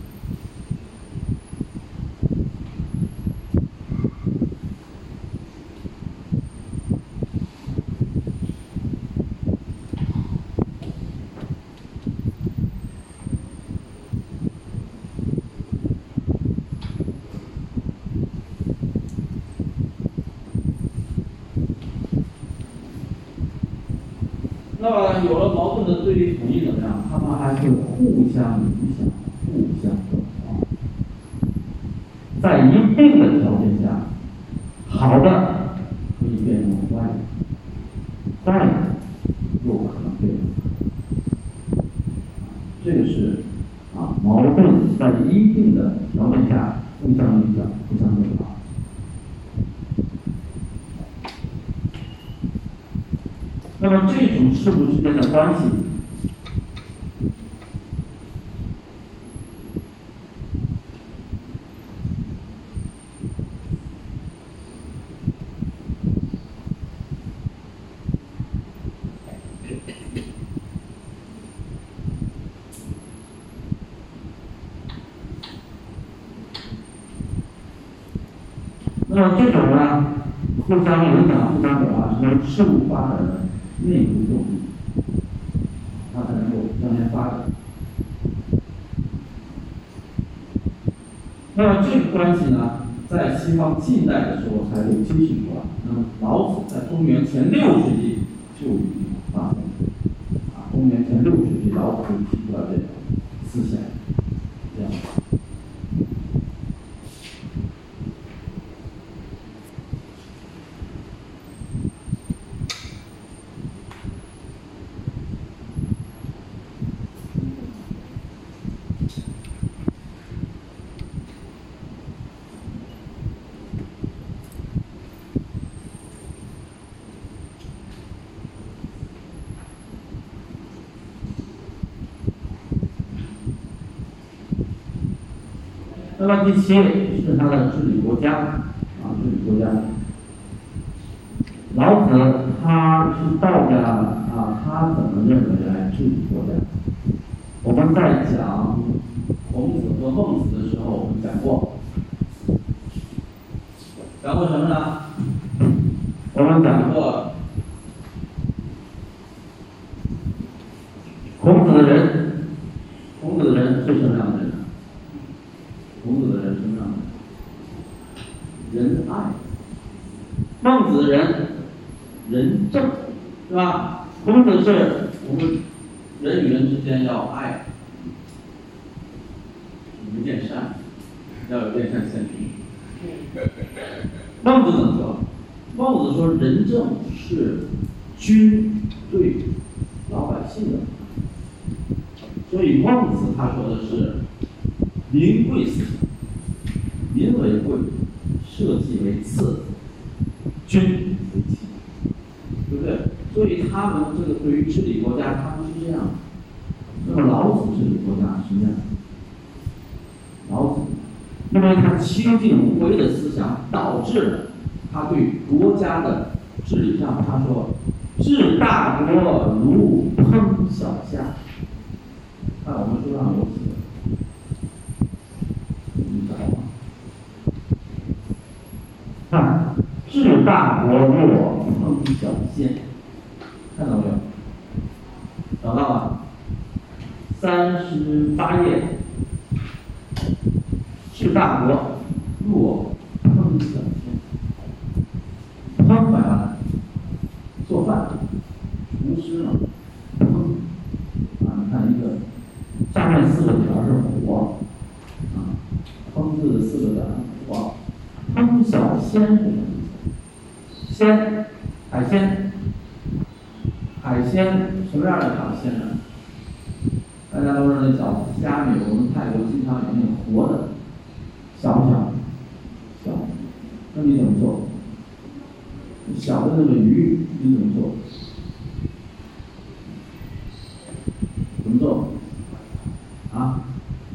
那么有了矛盾的对立统一怎么样？他们还会互相影响、互相转化。在一定的条件下，好的可以变成坏的，坏的又可能变成这个是啊，矛盾在一定的条件下互相影响、互相转化。那么这种事物之间的关系，那么这种呢，互相影响、互相转事物发展的。内部动力，它才能够向前发展。那么这个关系呢，在西方近代的时候才被清醒出来。那么老子在公元前六世纪那么第七是他的治理国家，啊，治理国家。老子他是道家啊，他怎么认为来治理国家？我们在讲孔子和孟子的时候，我们讲过，讲过什么呢？我们讲过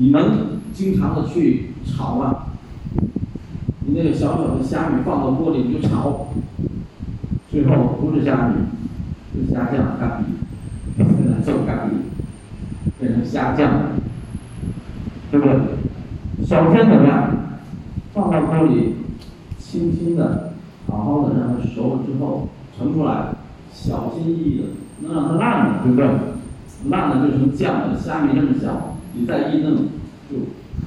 你能经常的去炒吗？你那个小小的虾米放到锅里你就炒，最后不是虾米，是虾酱咖喱，现在做咖喱，变成虾酱，对不对？小鲜怎么样？放到锅里，轻轻的。好好的让它熟了之后盛出来，小心翼翼的，能让它烂了，对不对？烂了就成酱了。虾米这么小，你再一弄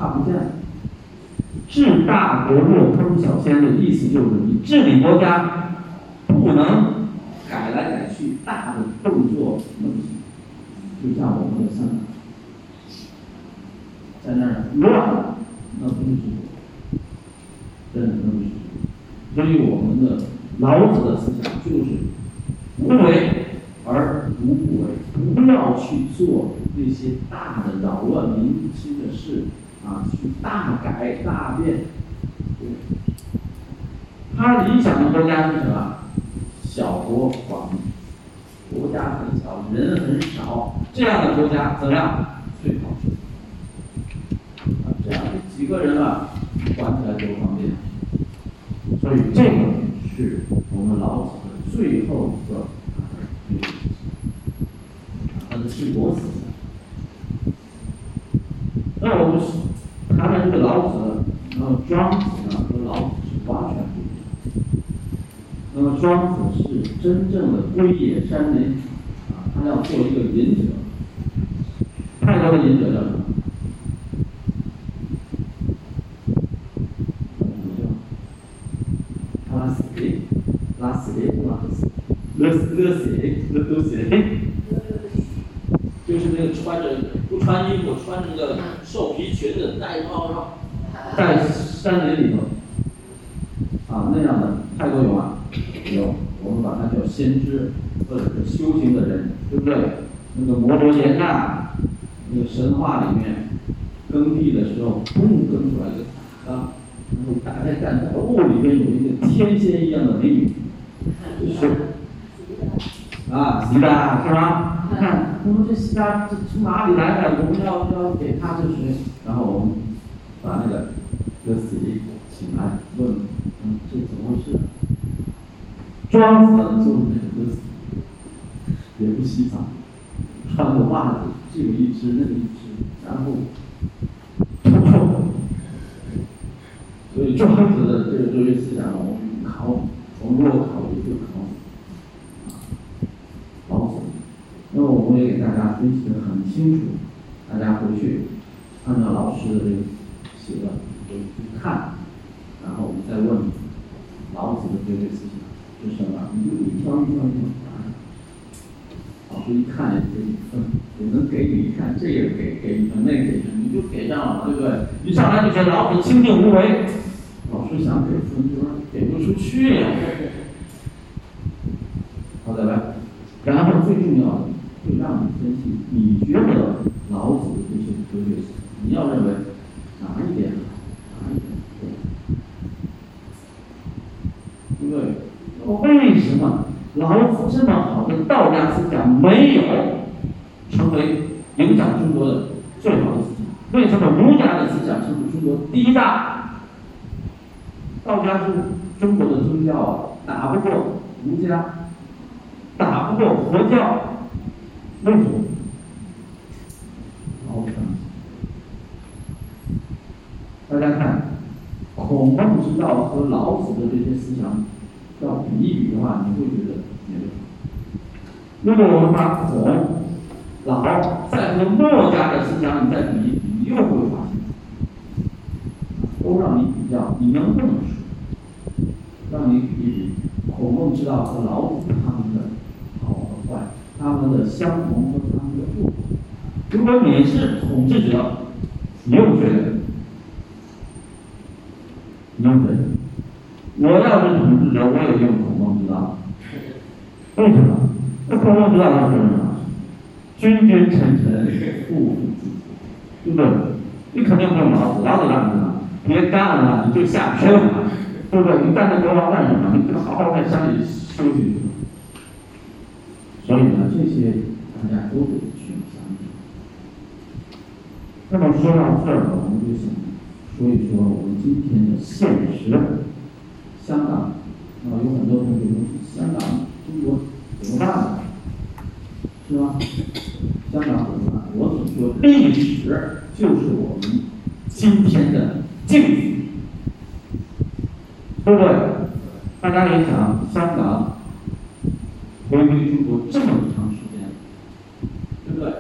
看不见。治大国若烹小鲜的意思就是，你治理国家不能改来改去，大的动作东西，就像我们的生在那儿乱了，那不是治国，真的。所以我们的老子的思想就是无为而无不为，不要去做那些大的扰乱民心啊，去大改大变。他理想的国家是什么？小国寡民，国家很小，人很少，这样的国家怎么样？最好是啊，这样几个人啊，管起来多方便。所以这个是我们老子的最后一个他的治国思想。那我们谈谈这个老子，然后庄子呢和老子是完全不一样。那么庄子是真正的归野山林，啊，他要做一个隐者。泰国的隐者叫什么？勒勒谁？勒勒谁？就是那个穿着不穿衣服，穿着个兽皮裙子，戴帽上，在山林里头，啊那样的泰国有吗？有，我们把它叫先知，或者是修行的人，对不对？那个摩罗耶纳，那个神话里面，耕地的时候，嘣耕出来一个大缸，然后打开盖子，哦里面有一个天仙一样的美女，就 是。啊，西达是吧？你看，我们这西达这从哪里来的？我们要要给他这水，然后我们把那个这谁请来问，嗯，这怎么回事？庄子就是那个死，也不洗澡，穿个袜子，这个一只那个一只，然后。所以庄子的这个哲学思想，我们考，从若考虑就考啊，老子。那么我们也给大家分析的很清楚，大家回去按照老师的这个写的回去看，然后我们再问老子的哲学思想是什么，你就一挑一挑一挑答案。老师一看也给你分，也能给你一看这个给给一分，那个给一分，你就给上了，对不对？一上来就觉得老子清净无为，老师想给分就说给不出去呀、好的来？然后最重要的，会让你分析，你觉得老子的这些哲学思想，你要认为哪一点好，哪一点不对，对不对？为什么老子这么好的道家思想没有成为影响中国的最好的思想？为什么儒家的思想成为中国第一大？道家是中国的宗教啊，打不过儒家。打不过佛教，为什么？老子。大家看，孔孟之道和老子的这些思想要比一比的话，你会觉得哪个好？如果我们把孔、老再和墨家的思想你再比一比，你又会发现，都让你比较，你能不能说？让你比一比孔孟之道和老子他们的。好和坏，他们的相同和他们的不同。如果你是统治者，你用谁？你用谁？我要是统治者，我也用孔孟之道。为什么？那孔孟之道他说什么？君君臣臣，父父子子，对不对？你肯定不用老子，老子让你么？别干了，你就下去吧，对不对？你干这国王干什么？你就好好在山里休息去。所以呢，这些大家都得去想。那么说到这儿，我们就想说一说我们今天的现实。香港，啊，有很多同学说香港、中国怎么办呢？是吧？香港怎么办？我总说历史就是我们今天的镜子，对不对？大家也想香港。回归中国这么长时间，对不对？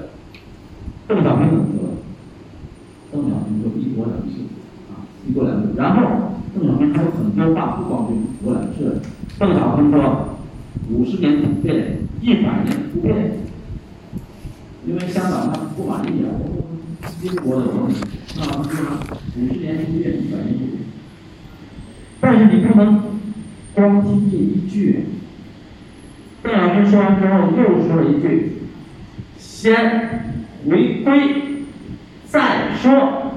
邓小平怎么说的？邓小平说“一国两制”，啊，“一国两制”。然后邓小平还有很多话不光是“一国两制”，邓小平说：“五十年不变，一百年不变。”因为香港他不满意啊，英国的总理啊，他说五十年不变，一百年不变。但是你不能光听这一句。邓小平说完之后，又说了一句：“先回归，再说。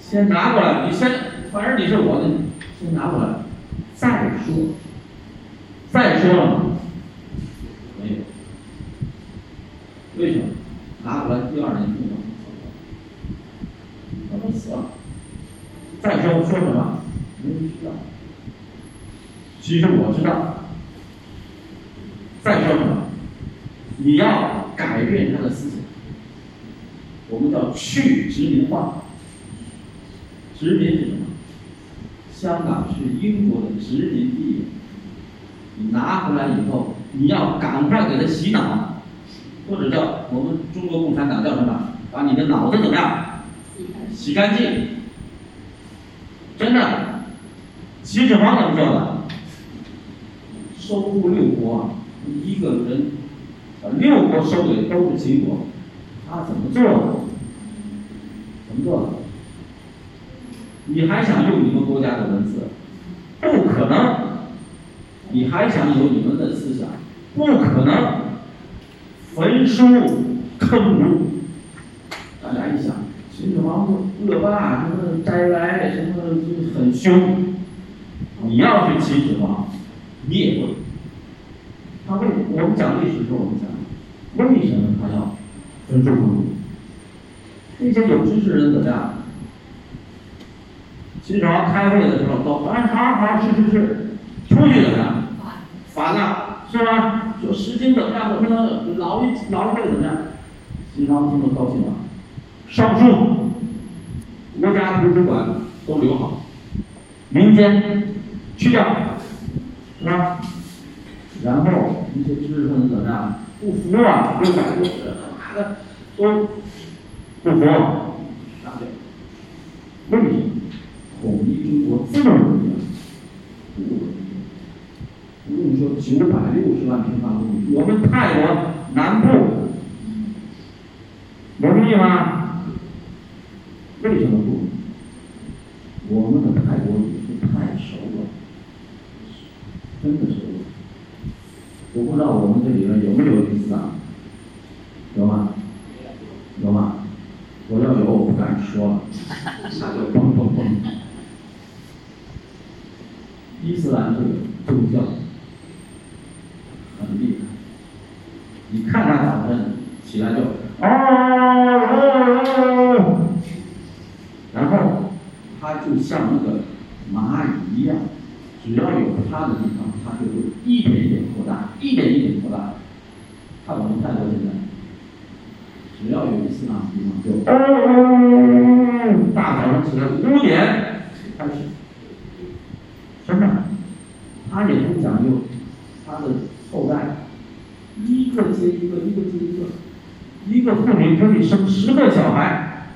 先拿过来，你先，反正你是我的，先拿过来，再说。再说了？没有。为什么？拿过来第二年不能他都死了。再说说什么？没人知道。其实我知道。再说什么？你要改变他的思想，我们叫去殖民化。殖民是什么？香港是英国的殖民地，你拿回来以后，你要赶快给他洗脑，或者叫我们中国共产党叫什么？把你的脑子怎么样？洗干净。真的，秦始皇怎么做的？收复六国。一个人，把六国收的都是秦国，他怎么做的？怎么做的？你还想用你们国家的文字？不可能！你还想有你们的思想？不可能！焚书坑儒。大家一想，秦始皇恶霸，什么摘来，什么很凶。你要是秦始皇，你也会。他为我们讲历史的时候，我们讲为什么他要分书坑儒？那些有知识人怎么样？秦始皇开会的时候都哎好好是是是，出去怎么样？烦了是吧？说《诗经》怎么样？我们的劳一劳一会怎么样？秦始皇听了高兴了，上书，国家图书馆都留好，民间去掉，是吧？然后一些知识分子怎么样？不服啊，六百多人，妈的都不服，上去。为什么？统一中国这么容易啊？不容易。不用说九百六十万平方公里，我们泰国南部容易吗？为什么不？我们的泰国语是太熟了，真的是。我不知道我们这里面有没有伊斯兰，有吗？有吗？我要有，我不敢说了，那就嘣嘣嘣。伊斯兰这个宗教很厉害，你看他早晨起来就哦，然后他就像那个蚂蚁一样，只要有他的地方，他就会，一点一点扩大。看我们泰国现在，只要有伊斯兰的地方就哦，大早上起来五点开始，什么，他也不讲究他的后代，一个接一个，一个接一个，一个妇女可以生十个小孩，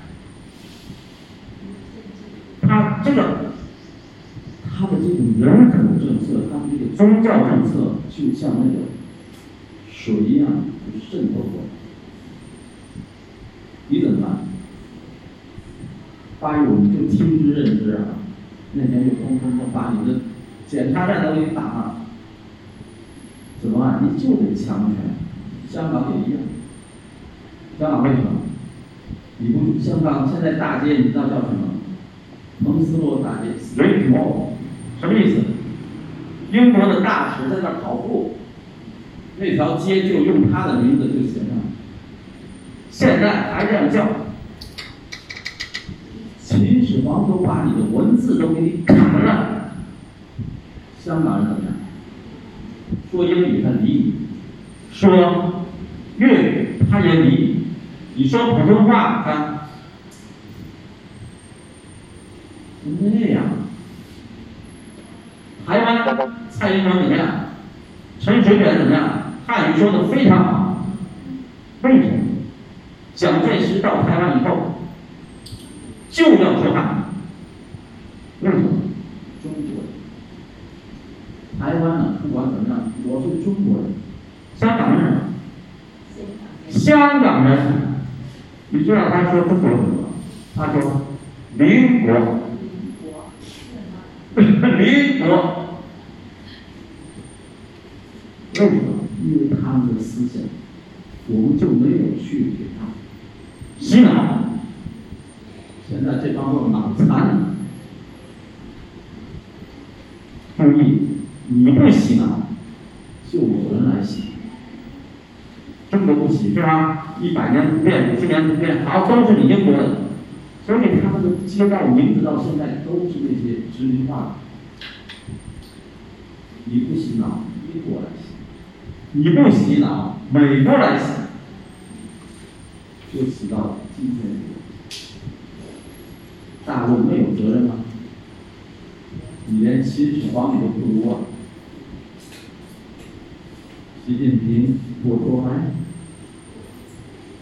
他这个。他的这种人口政策，他的这个宗教政策，就像那个水一样渗透过来。你怎么办？八一我们就听之任之啊，那天就砰砰砰把你的检查站都给你打了，怎么办？你就得强权，香港也一样。香港为什么？你不香港现在大街你知道叫什么？蒙斯洛大街 （Street Mall）。什么意思？英国的大使在那儿跑步，那条街就用他的名字就写上。现在还这样叫。秦始皇都把你的文字都给你砍了。香港人怎么样？说英语他理你，说粤语他也理你，你说普通话他那样。台湾蔡英文怎么样？陈水扁怎么样？汉语说的非常好。为什么？蒋介石到台湾以后就要说汉语。为什么？中国人。台湾呢，不管怎么样，我是中国人。香港人。香港人。你知道他说中国什么？他说邻国。邻国，为什么？因为他们的思想，我们就没有去给他洗脑。现在这帮都脑残。注意，你不洗脑，就有人来洗。中国不洗是吧？一百年不变，五十年不变，好，都是你英国的。所以他们的街道名字到现在都是那些殖民化的。你不洗脑，英国来洗；你不洗脑，美国来洗，就洗到今天。大陆没有责任吗？你连秦始皇你都不如啊！习近平不说话，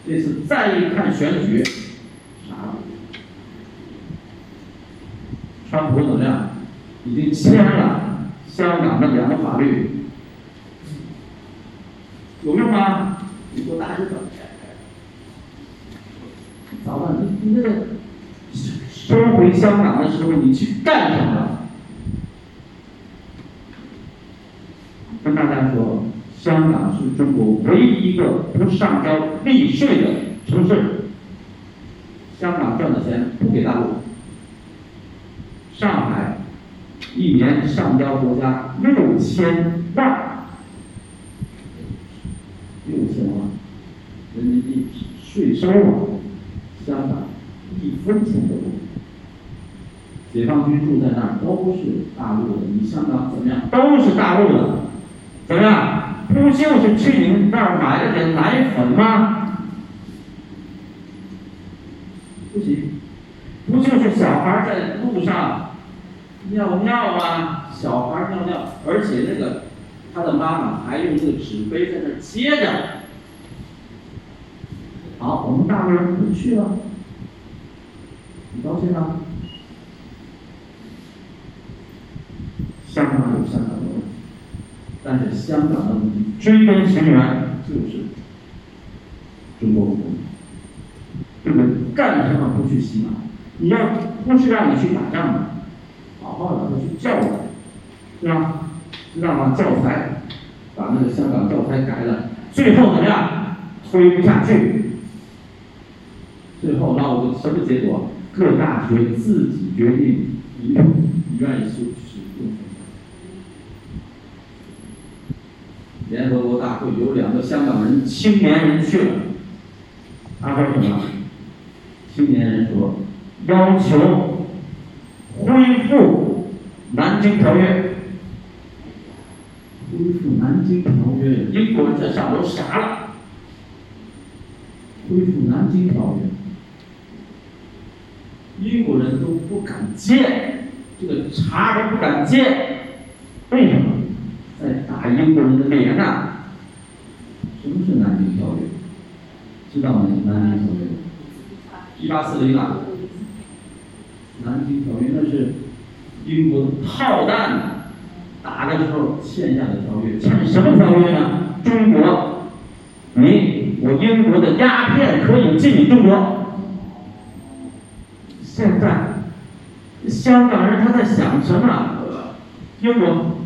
这次再一看选举，傻了。川普怎么样？已经签了香港的两个法律，有用吗？你给我打一个。咋办？你你那个收回香港的时候，你去干什么？跟大家说，香港是中国唯一一个不上交利税的城市。香港赚的钱不给大陆。上海一年上交国家六千万，六千万人民币税收啊，香港一分钱都不给。解放军住在那儿都是大陆的，你香港怎么样？都是大陆的，怎么样？不就是去你们那儿买了点奶粉吗？不行，不就是小孩在路上尿尿吗？小孩尿尿，而且那个他的妈妈还用那个纸杯在那接着。好，我们大陆人不去了，你高兴吗？香港有香港的问题，但是香港的问题追根寻源就是中国国民，对不对？干什么不去洗脑？你要不是让你去打仗的，好好的去教育，是吧？知道吗？教材，把那个香港教材改了，最后怎么样？推不下去，最后闹个什么结果？各大学自己决定，你你愿意去使用。联合国大会有两个香港人青年人去了，他说什么？青年人说要求恢复南京条约，恢复南京条约，英国人在上头傻了。恢复南京条约，英国人都不敢接，这个茬都不敢接，为什么？在打英国人的脸呢！什么是南京条约？知道吗？南京条约，一八四零啊，南京条约那是英国的炮弹打的时候签下的条约，签什么条约呢？中国，你我英国的鸦片可以进你中国。现在香港人他在想什么？英国。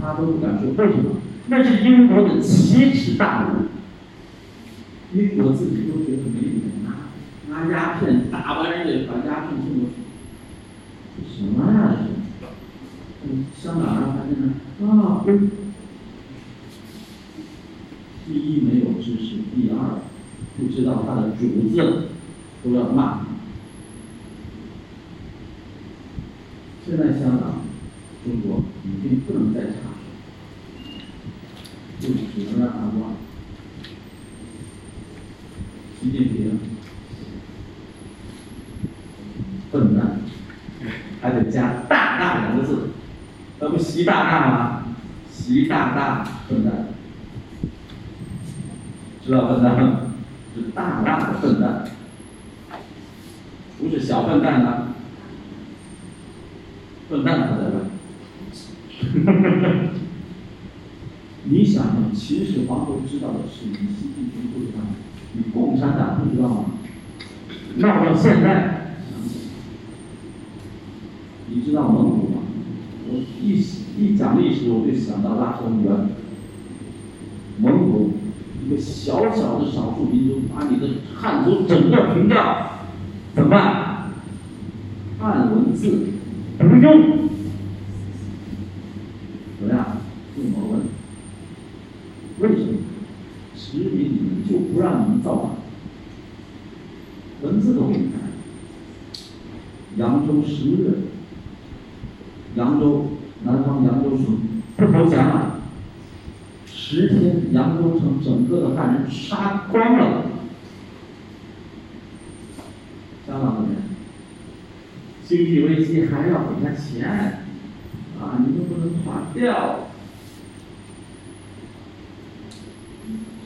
他都不敢说，为什么？那是英国的奇耻大辱。英国自己都觉得没脸拿拿鸦片打完人家，把鸦片送过去，什么呀？香港人还在那啊，第一没有知识，第二不知道他的主子都要骂。现在香港、中国已经不能再差。就只能让他乱。习近平，笨蛋，还得加“大大”两个字，那不习大大吗？习大大，笨蛋，知道笨蛋吗？是大大的笨蛋，不是小笨蛋啊，笨蛋他在问。你想想，秦始皇都知道的事，你习近平不知道，你共产党不知道吗？那我现在，你知道蒙古吗？我一一讲历史，我就想到大草原，蒙古一个小小的少数民族，把你的汉族整个平掉，怎么办？汉文字不用。怎么样？用蒙文为什么？殖民你们就不让你们造反？文字都给你看。扬州十月，扬州南方扬州城不投降了，十天扬州城整个的汉人杀光了。香港怎么样？经济危机还要给他钱，啊，你们不能垮掉。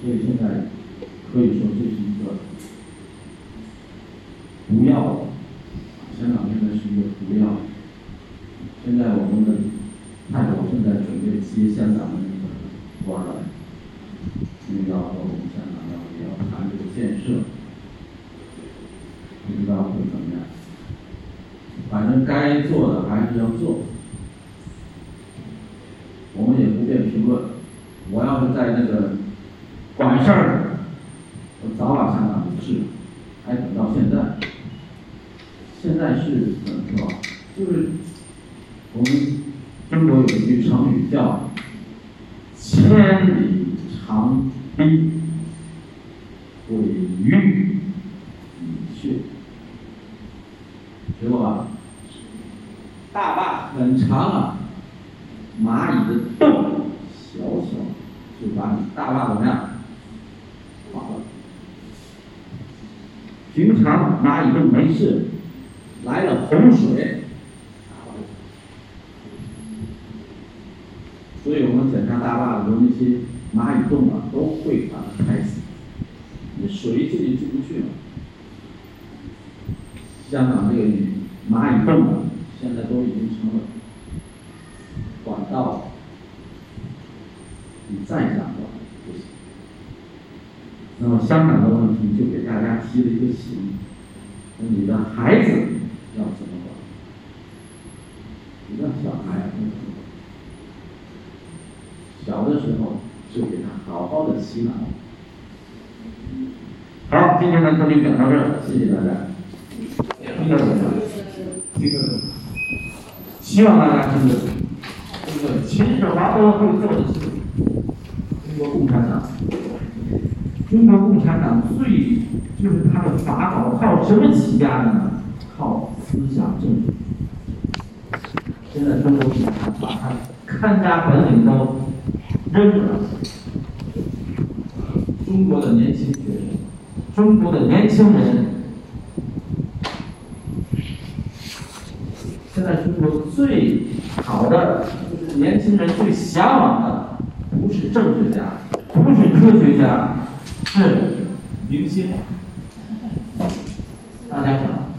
所以现在可以说这是一个毒药，香港现在是一个毒药。现在我们的泰国正在准备接香港的那个官来，因为要和我们香港要也要谈这个建设，不知道会怎么样。反正该做的还是要做，我们也不便评论。我要是在那个。管事儿，我早把香港就治了，还等到现在。现在是怎么说？就是我们中国有一句成语叫“千里长堤毁于蚁穴”，只学过吧？大坝很长啊，蚂蚁的洞小小，就把你大坝怎么样？划了。平常蚂蚁洞没事，来了洪水，所以我们检查大坝的时候，那些蚂蚁洞啊，都会把它开死，你水进也进不去了。香港这个蚂蚁洞啊，现在都已经成了管道，你再想管不行。那么香港的问题就给大家提了一个醒，你的孩子要怎么管？你的小孩怎么管？小的时候就给他好好的洗脑。好，今天的课就讲到这儿，谢谢大家。听得懂吗？听得懂。希望大家听得懂。这个秦始皇都会做的事，中国共产党，中国共产党最就是他的法宝靠什么起家的呢？靠思想政治。现在中国共产党把他看家本领都扔了。中国的年轻学生，中国的年轻人。现在中国最好的就是年轻人最向往的，不是政治家，不是科学家，是明星。大家想